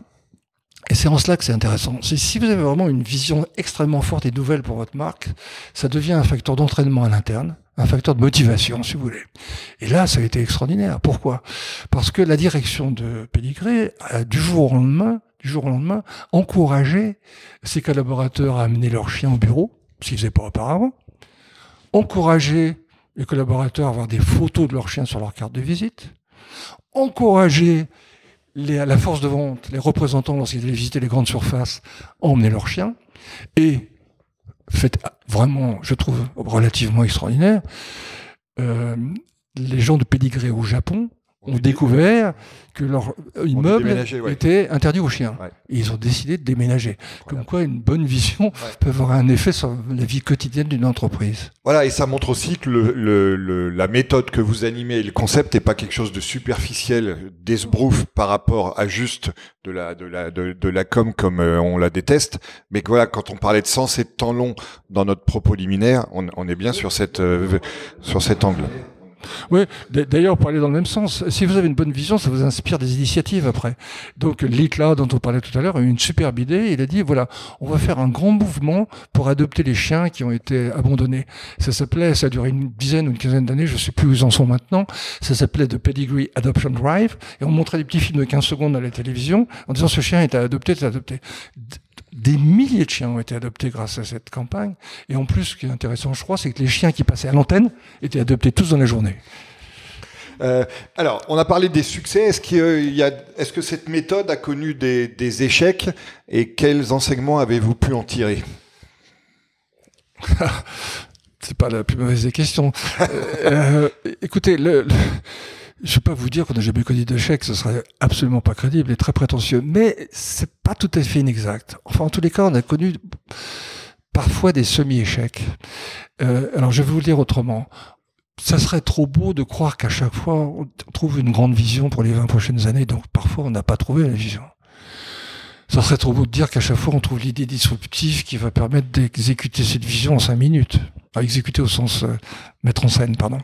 et c'est en cela que c'est intéressant, c'est si vous avez vraiment une vision extrêmement forte et nouvelle pour votre marque, ça devient un facteur d'entraînement à l'interne, un facteur de motivation, si vous voulez. Et là, ça a été extraordinaire. Pourquoi? Parce que la direction de Pédigré a du jour au lendemain, du jour au lendemain, encouragé ses collaborateurs à amener leurs chiens au bureau, ce qu'ils faisaient pas auparavant, encouragé les collaborateurs à avoir des photos de leurs chiens sur leur carte de visite, encouragé les, la force de vente, les représentants, lorsqu'ils allaient visiter les grandes surfaces, emmenaient leurs chiens. Et, fait vraiment, je trouve, relativement extraordinaire, euh, les gens de pédigré au Japon ont découvert que leur immeuble était interdit aux chiens. Et ils ont décidé de déménager. Comme quoi, une bonne vision peut avoir un effet sur la vie quotidienne d'une entreprise. Voilà, et ça montre aussi que le, le, la méthode que vous animez et le concept n'est pas quelque chose de superficiel, d'esbrouf par rapport à juste de la, de la, de, la com comme euh, on la déteste, mais que voilà, quand on parlait de sens et de temps long dans notre propos liminaire, on, on est bien sur cette, euh, sur cet angle. Oui, d'ailleurs, pour aller dans le même sens, si vous avez une bonne vision, ça vous inspire des initiatives après. Donc, Litla, dont on parlait tout à l'heure, a eu une superbe idée. Il a dit, voilà, on va faire un grand mouvement pour adopter les chiens qui ont été abandonnés. Ça s'appelait, ça a duré une dizaine ou une quinzaine d'années, je sais plus où ils en sont maintenant. Ça s'appelait The Pedigree Adoption Drive. Et on montrait des petits films de 15 secondes à la télévision en disant, ce chien est adopté, est adopté des milliers de chiens ont été adoptés grâce à cette campagne. Et en plus, ce qui est intéressant, je crois, c'est que les chiens qui passaient à l'antenne étaient adoptés tous dans la journée. Euh, alors, on a parlé des succès. Est-ce qu'il y a, est-ce que cette méthode a connu des, échecs et quels enseignements avez-vous pu en tirer? C'est pas la plus mauvaise des questions. Euh, euh, écoutez, le je ne pas vous dire qu'on n'a jamais connu d'échec, ce serait absolument pas crédible et très prétentieux, mais c'est pas tout à fait inexact. Enfin, en tous les cas, on a connu parfois des semi-échecs. Euh, alors, je vais vous le dire autrement. Ça serait trop beau de croire qu'à chaque fois, on trouve une grande vision pour les 20 prochaines années, donc parfois on n'a pas trouvé la vision. Ça serait trop beau de dire qu'à chaque fois on trouve l'idée disruptive qui va permettre d'exécuter cette vision en 5 minutes. À exécuter au sens euh, mettre en scène, pardon.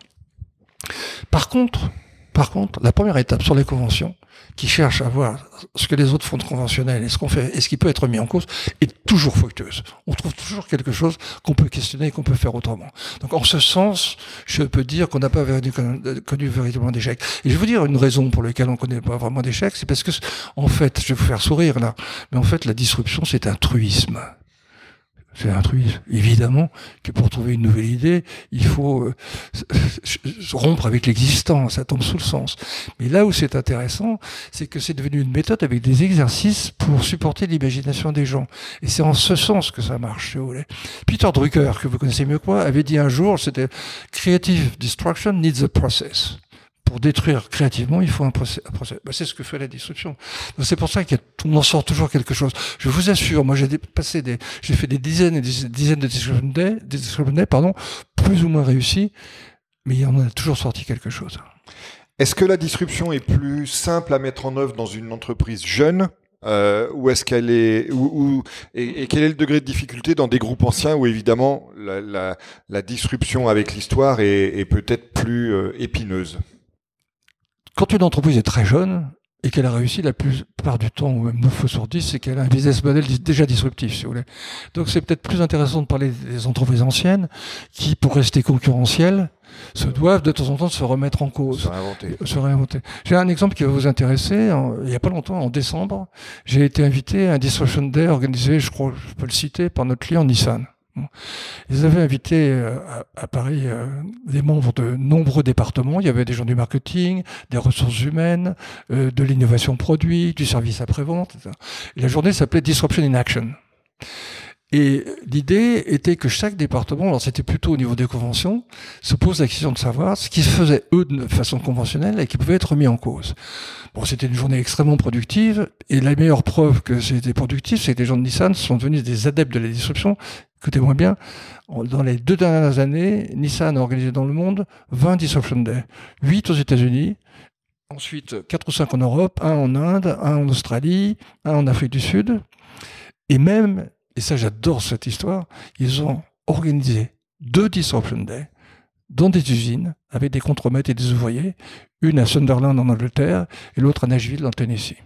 Par contre, par contre, la première étape sur les conventions, qui cherche à voir ce que les autres font de conventionnel et ce qu'on fait et ce qui peut être mis en cause, est toujours fructueuse. On trouve toujours quelque chose qu'on peut questionner et qu'on peut faire autrement. Donc, en ce sens, je peux dire qu'on n'a pas connu véritablement d'échec. Et je vais vous dire une raison pour laquelle on ne connaît pas vraiment d'échec, c'est parce que, en fait, je vais vous faire sourire là, mais en fait, la disruption, c'est un truisme c'est un truc. Évidemment que pour trouver une nouvelle idée, il faut euh, rompre avec l'existant, ça tombe sous le sens. Mais là où c'est intéressant, c'est que c'est devenu une méthode avec des exercices pour supporter l'imagination des gens. Et c'est en ce sens que ça marche, si vous voulez. Peter Drucker, que vous connaissez mieux que moi, avait dit un jour, c'était Creative Destruction needs a process pour détruire créativement, il faut un procès. Bah, c'est ce que fait la destruction. C'est pour ça qu'on en sort toujours quelque chose. Je vous assure, moi j'ai passé des, j'ai fait des dizaines et des dizaines de disruption day, pardon, plus ou moins réussis, mais il en a toujours sorti quelque chose. Est-ce que la disruption est plus simple à mettre en œuvre dans une entreprise jeune euh, ou est-ce qu'elle est ou, et, quel est le degré de difficulté dans des groupes anciens où évidemment la, disruption avec l'histoire est, est peut-être plus euh, épineuse? Quand une entreprise est très jeune et qu'elle a réussi la plupart du temps, ou même 9 fois sur 10, c'est qu'elle a un business model déjà disruptif, si vous voulez. Donc c'est peut-être plus intéressant de parler des entreprises anciennes qui, pour rester concurrentielles, se doivent de temps en temps se remettre en cause. Se réinventer. Se réinventer. J'ai un exemple qui va vous intéresser. il n'y a pas longtemps, en décembre, j'ai été invité à un Disruption Day organisé, je crois, je peux le citer, par notre client Nissan. Ils avaient invité euh, à, Paris euh, des membres de nombreux départements. Il y avait des gens du marketing, des ressources humaines, euh, de l'innovation produit, du service après-vente. la journée s'appelait Disruption in Action. Et l'idée était que chaque département, alors c'était plutôt au niveau des conventions, se pose la question de savoir ce qui se faisait eux de façon conventionnelle et qui pouvait être mis en cause. Bon, c'était une journée extrêmement productive et la meilleure preuve que c'était productif, c'est que les gens de Nissan sont devenus des adeptes de la disruption. Écoutez-moi bien, dans les deux dernières années, Nissan a organisé dans le monde 20 Disruption Day, 8 aux États-Unis, ensuite 4 ou 5 en Europe, un en Inde, un en Australie, un en Afrique du Sud, et même et ça j'adore cette histoire, ils ont organisé deux Disruption Day dans des usines avec des contremaîtres et des ouvriers, une à Sunderland en Angleterre et l'autre à Nashville en Tennessee.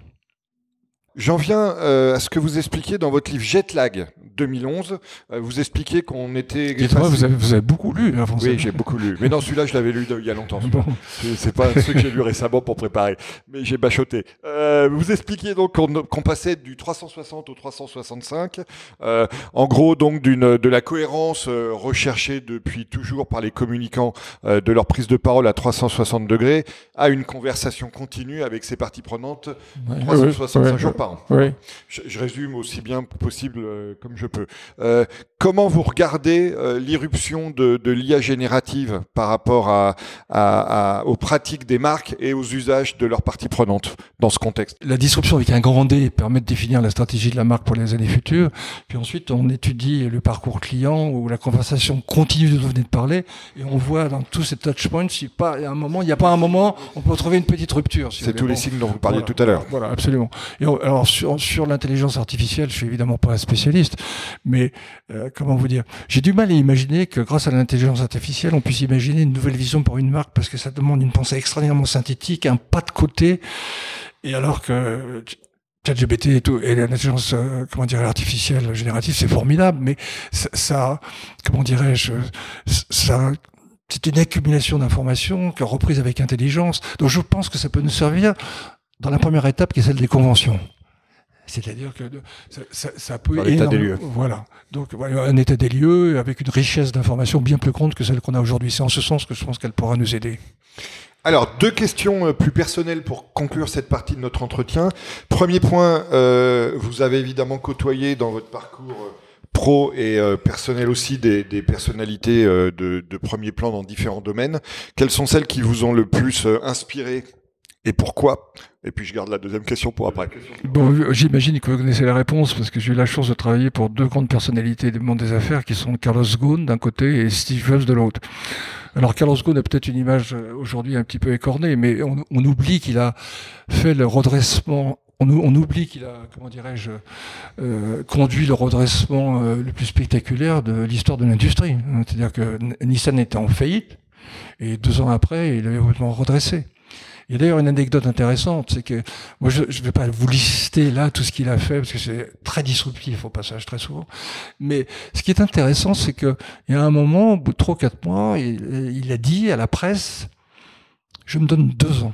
J'en viens euh, à ce que vous expliquez dans votre livre Jetlag 2011. Euh, vous expliquez qu'on était. Dites-moi, vous avez, vous avez beaucoup lu avant Oui, j'ai beaucoup lu. Mais non, celui-là, je l'avais lu il y a longtemps. C'est pas ceux que j'ai lu récemment pour préparer. Mais j'ai bachoté. Euh, vous expliquiez donc qu'on passait du 360 au 365. Euh, en gros, donc, d'une de la cohérence recherchée depuis toujours par les communicants de leur prise de parole à 360 degrés à une conversation continue avec ses parties pronantes 365 jours par oui. Je, je, résume aussi bien possible euh, comme je peux. Euh, comment vous regardez euh, l'irruption de, de l'IA générative par rapport à, à, à, aux pratiques des marques et aux usages de leurs parties prenantes dans ce contexte? La disruption avec un grand D permet de définir la stratégie de la marque pour les années futures. Puis ensuite, on étudie le parcours client où la conversation continue de venir de parler et on voit dans tous ces touchpoints, si pas à un moment, il n'y a pas un moment, on peut trouver une petite rupture. Si C'est tous les signes dont vous parliez voilà, tout à l'heure. Voilà, absolument. Et on, alors sur, sur l'intelligence artificielle, je suis évidemment pas un spécialiste, mais euh, comment vous dire J'ai du mal à imaginer que grâce à l'intelligence artificielle, on puisse imaginer une nouvelle vision pour une marque parce que ça demande une pensée extraordinairement synthétique, un pas de côté, et alors que ChatGPT et tout, et l'intelligence, euh, comment artificielle générative, c'est formidable, mais ça, comment dirais-je, c'est une accumulation d'informations reprise avec intelligence. Donc je pense que ça peut nous servir dans la première étape qui est celle des conventions. C'est-à-dire que ça, ça, ça peut Dans l'état des lieux. Voilà. Donc voilà, un état des lieux avec une richesse d'informations bien plus grande que celle qu'on a aujourd'hui. C'est en ce sens que je pense qu'elle pourra nous aider. Alors, deux questions euh, plus personnelles pour conclure cette partie de notre entretien. Premier point, euh, vous avez évidemment côtoyé dans votre parcours euh, pro et euh, personnel aussi des, des personnalités euh, de, de, premier plan dans différents domaines. Quelles sont celles qui vous ont le plus inspiré? Et pourquoi? Et puis je garde la deuxième question pour après. Bon, j'imagine que vous connaissez la réponse parce que j'ai eu la chance de travailler pour deux grandes personnalités du monde des affaires qui sont Carlos Ghosn d'un côté et Steve Jobs de l'autre. Alors Carlos Ghosn a peut-être une image aujourd'hui un petit peu écornée, mais on, oublie qu'il a fait le redressement on, on, oublie qu'il a, comment dirais-je, euh, conduit le redressement euh, le plus spectaculaire de l'histoire de l'industrie. C'est-à-dire que Nissan était en faillite et deux ans après, il avait complètement redressé. Il y a d'ailleurs une anecdote intéressante, c'est que moi je ne vais pas vous lister là tout ce qu'il a fait parce que c'est très disruptif au passage très souvent. Mais ce qui est intéressant, c'est que il y a un moment, au bout de trois quatre mois, il, il a dit à la presse je me donne deux ans.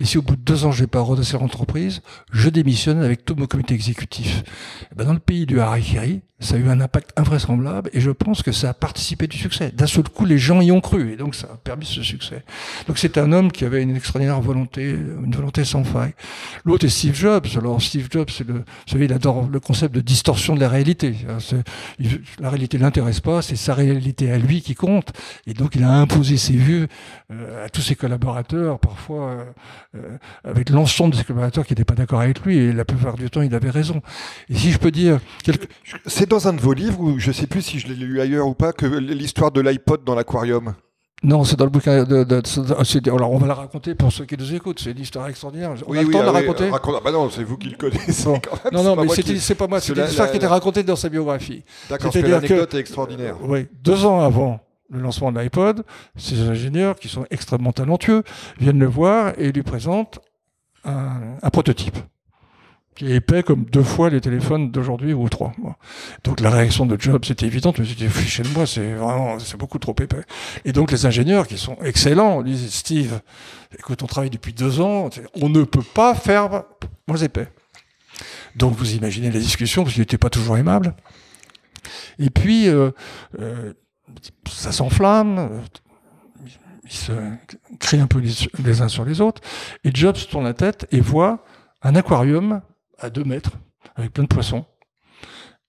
Et si au bout de deux ans, je n'ai pas redresser l'entreprise, je démissionne avec tout mon comité exécutif. Et ben dans le pays du Harakiri, ça a eu un impact invraisemblable et je pense que ça a participé du succès. D'un seul coup, les gens y ont cru et donc ça a permis ce succès. Donc c'est un homme qui avait une extraordinaire volonté, une volonté sans faille. L'autre est Steve Jobs. Alors Steve Jobs, c'est le, vous il adore le concept de distorsion de la réalité. Il, la réalité l'intéresse pas, c'est sa réalité à lui qui compte. Et donc il a imposé ses vues euh, à tous ses collaborateurs, parfois euh, avec l'ensemble de ses collaborateurs qui n'étaient pas d'accord avec lui. Et la plupart du temps, il avait raison. Et si je peux dire quelque... c'est dans un de vos livres, ou je ne sais plus si je l'ai lu ailleurs ou pas, que l'histoire de l'iPod dans l'aquarium. Non, c'est dans le bouquin de, de, de, alors on va la raconter pour ceux qui nous écoutent. C'est une histoire extraordinaire. On oui, a le oui, temps de la oui, raconter. Raconte, bah non, c'est vous qui le connaissez. Bon. Quand même, non, non, mais c'est pas moi. C'est une histoire qui était racontée dans sa biographie. D'accord, que l'anecdote extraordinaire. Euh, oui, deux ans avant le lancement de l'iPod, ces ingénieurs qui sont extrêmement talentueux viennent le voir et lui présentent un, prototype qui est épais comme deux fois les téléphones d'aujourd'hui ou trois. Donc la réaction de Jobs était évidente, mais c'était fiché de moi, c'est vraiment, c'est beaucoup trop épais. Et donc les ingénieurs qui sont excellents disent Steve, écoute, on travaille depuis deux ans, on ne peut pas faire moins épais. Donc vous imaginez la discussion, parce qu'il n'était pas toujours aimable. Et puis euh, euh, ça s'enflamme, ils se crient un peu les, uns sur les autres, et Jobs tourne la tête et voit un aquarium à deux mètres, avec plein de poissons.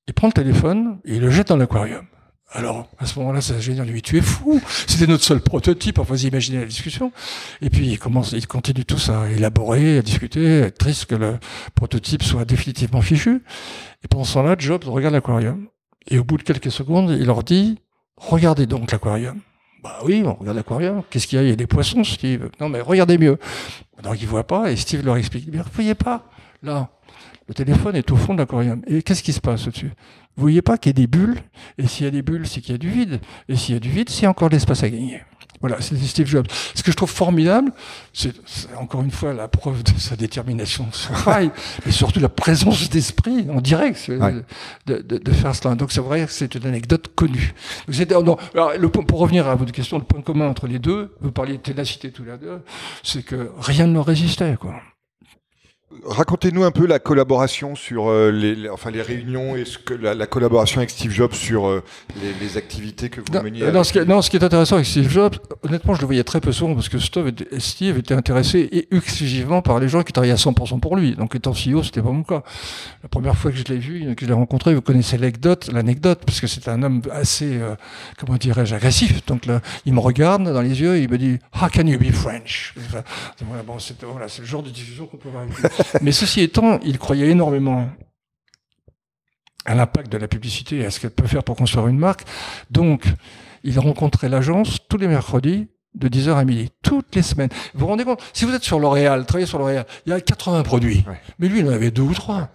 il prend le téléphone et il le jette dans l'aquarium. Alors, à ce moment-là, c'est génial, lui, tu es fou. C'était notre seul prototype. Enfin, vous imaginez la discussion. Et puis, il commence, il continue tout ça à élaborer, à discuter, à être triste que le prototype soit définitivement fichu. Et pendant ce temps-là, Jobs regarde l'aquarium. Et au bout de quelques secondes, il leur dit, regardez donc l'aquarium. Bah oui, on regarde l'aquarium. Qu'est-ce qu'il y a? Il y a des poissons, Steve. Non, mais regardez mieux. Donc, ils voient pas, et Steve leur explique, mais vous voyez pas, là, le téléphone est au fond de l'aquarium. Et qu'est-ce qui se passe au-dessus? Vous voyez pas qu'il y a des bulles, et s'il y a des bulles, c'est qu'il y a du vide. Et s'il y a du vide, c'est encore de l'espace à gagner. Voilà, c'est Steve Jobs. Ce que je trouve formidable, c'est encore une fois la preuve de sa détermination, son travail, mais surtout la présence d'esprit en direct de, de, de, faire cela. Donc c'est vrai que c'est une anecdote connue. Donc, alors, le, pour revenir à votre question, le point commun entre les deux, vous parliez de ténacité tous les deux, c'est que rien ne leur résistait. Quoi. Racontez-nous un peu la collaboration sur euh, les, enfin les réunions et ce que la, collaboration avec Steve Jobs sur euh, les, activités que vous meniez. Non, ce qui, non, ce qui est intéressant avec Steve Jobs, honnêtement, je le voyais très peu souvent parce que Steve était, intéressé exclusivement par les gens qui travaillaient à 100% pour lui. Donc, étant CEO, c'était pas mon cas. La première fois que je l'ai vu, que je l'ai rencontré, vous connaissez l'anecdote, l'anecdote, parce que c'est un homme assez, euh, comment dirais-je, agressif. Donc là, il me regarde dans les yeux, et il me dit, How can you be French? voilà, bon, c'est voilà, le genre de diffusion qu'on peut avoir mais ceci étant, il croyait énormément à l'impact de la publicité et à ce qu'elle peut faire pour construire une marque. Donc, il rencontrait l'agence tous les mercredis de 10h à midi, toutes les semaines. Vous vous rendez compte Si vous êtes sur L'Oréal, travaillez sur L'Oréal, il y a 80 produits. Mais lui, il en avait deux ou trois.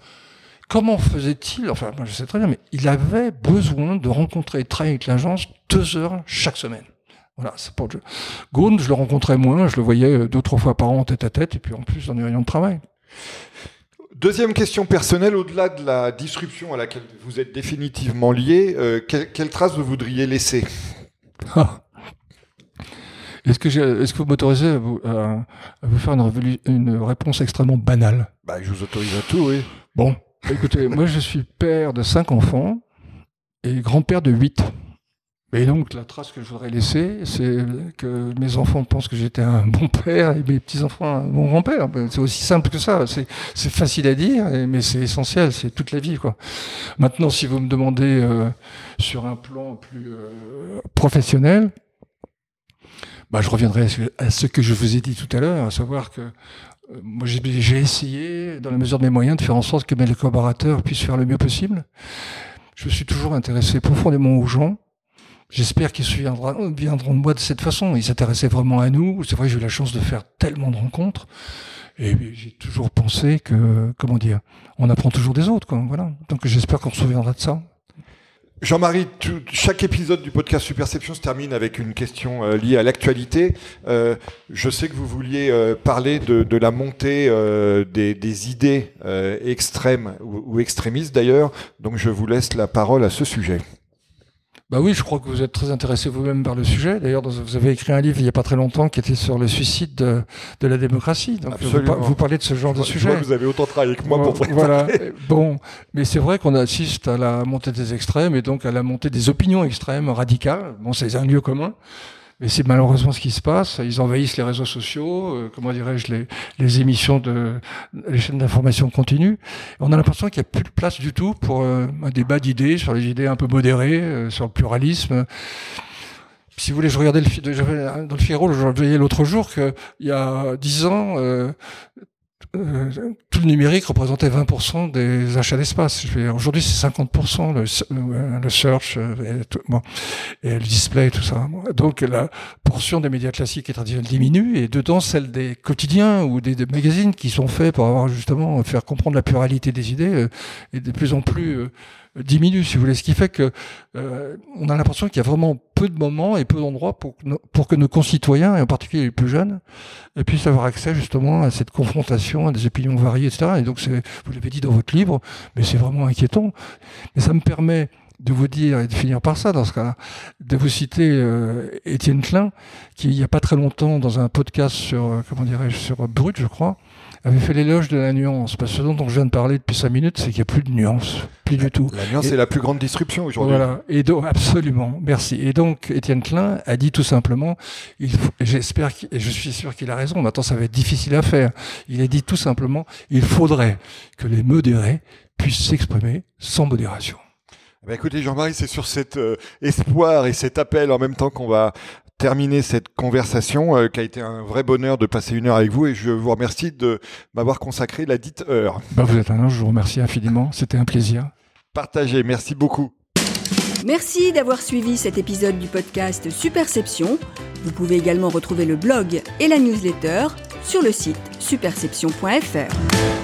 Comment faisait-il Enfin, moi, je sais très bien, mais il avait besoin de rencontrer et travailler avec l'agence deux heures chaque semaine. Voilà, c'est pour le je le rencontrais moins, je le voyais deux, trois fois par an tête à tête, et puis en plus dans des réunions de travail. Deuxième question personnelle, au-delà de la disruption à laquelle vous êtes définitivement lié, euh, quelle, trace vous voudriez laisser? Ah. Est-ce que, est que, vous m'autorisez à vous, faire une, une, réponse extrêmement banale? Bah, Je vous autorise à tout, oui. Bon, écoutez, moi je suis père de cinq enfants et grand-père de huit. Et donc, la trace que je voudrais laisser, c'est que mes enfants pensent que j'étais un bon père et mes petits-enfants un bon grand-père. Ben, c'est aussi simple que ça. C'est facile à dire, mais c'est essentiel. C'est toute la vie, quoi. Maintenant, si vous me demandez euh, sur un plan plus euh, professionnel, bah, je reviendrai à ce que je vous ai dit tout à l'heure, à savoir que euh, moi, j'ai essayé, dans la mesure de mes moyens, de faire en sorte que mes collaborateurs puissent faire le mieux possible. Je suis toujours intéressé profondément aux gens J'espère qu'ils se viendront de moi de cette façon. Ils s'intéressaient vraiment à nous. C'est vrai que j'ai eu la chance de faire tellement de rencontres. Et j'ai toujours pensé que, comment dire, on apprend toujours des autres, quoi. Voilà. Donc j'espère qu'on se souviendra de ça. Jean-Marie, chaque épisode du podcast Superception se termine avec une question euh, liée à l'actualité. Euh, je sais que vous vouliez euh, parler de, de, la montée des, des, idées extrêmes ou, ou extrémistes d'ailleurs, donc je vous laisse la parole à ce sujet. Bah oui, je crois que vous êtes très intéressé vous-même par le sujet. D'ailleurs, vous avez écrit un livre il n'y a pas très longtemps qui était sur le suicide de, de la démocratie. Donc vous, vous, parlez de ce genre de sujet. vous avez autant travaillé que moi pour Voilà. bon, mais c'est vrai qu'on assiste à la montée des extrêmes et donc à la montée des opinions extrêmes radicales. Bon, c'est un lieu commun. Mais c'est malheureusement ce qui se passe. Ils envahissent les réseaux sociaux, euh, comment dirais-je, les, les, émissions de les chaînes d'information continue. On a l'impression qu'il n'y a plus de place du tout pour euh, un débat d'idées sur les idées un peu modérées, euh, sur le pluralisme. Si vous voulez, je regardais le, dans le Figaro, je voyais l'autre jour qu'il y a dix ans, euh, tout le numérique représentait 20% des achats d'espace. Aujourd'hui, c'est 50% le, euh, le search euh, et, le display, tout ça. Donc, la portion des médias classiques et traditionnels diminue, et dedans, celle des quotidiens ou des, des, magazines qui sont faits pour avoir justement faire comprendre la pluralité des idées est de plus en plus diminue, si vous voulez. Ce qui fait que euh, on a l'impression qu'il y a vraiment peu de moments et peu d'endroits pour, pour que nos concitoyens, et en particulier les plus jeunes, puissent avoir accès justement à cette confrontation, à des opinions variées, etc. Et donc, vous l'avez dit dans votre livre, mais c'est vraiment inquiétant. Mais ça me permet de vous dire et de finir par ça dans ce cas-là, de vous citer euh, Étienne Klein, qui il y a pas très longtemps dans un podcast sur euh, comment dirais-je sur Brut, je crois, avait fait l'éloge de la nuance. Parce que ce dont je viens de parler depuis cinq minutes, c'est qu'il n'y a plus de nuance. Plus du tout. La nuance, c'est la plus grande disruption aujourd'hui. Voilà. Et donc, absolument. Merci. Et donc, Étienne Klein a dit tout simplement, j'espère, et je suis sûr qu'il a raison. Maintenant, ça va être difficile à faire. Il a dit tout simplement, il faudrait que les modérés puissent s'exprimer sans modération. Eh ben, écoutez Jean-Marie, c'est sur cet euh, espoir et cet appel en même temps qu'on va terminer cette conversation euh, qui a été un vrai bonheur de passer une heure avec vous et je vous remercie de m'avoir consacré la dite heure. Bah, vous êtes un ange, je vous remercie infiniment, c'était un plaisir. Partagez, merci beaucoup. Merci d'avoir suivi cet épisode du podcast Superception. Vous pouvez également retrouver le blog et la newsletter sur le site superception.fr.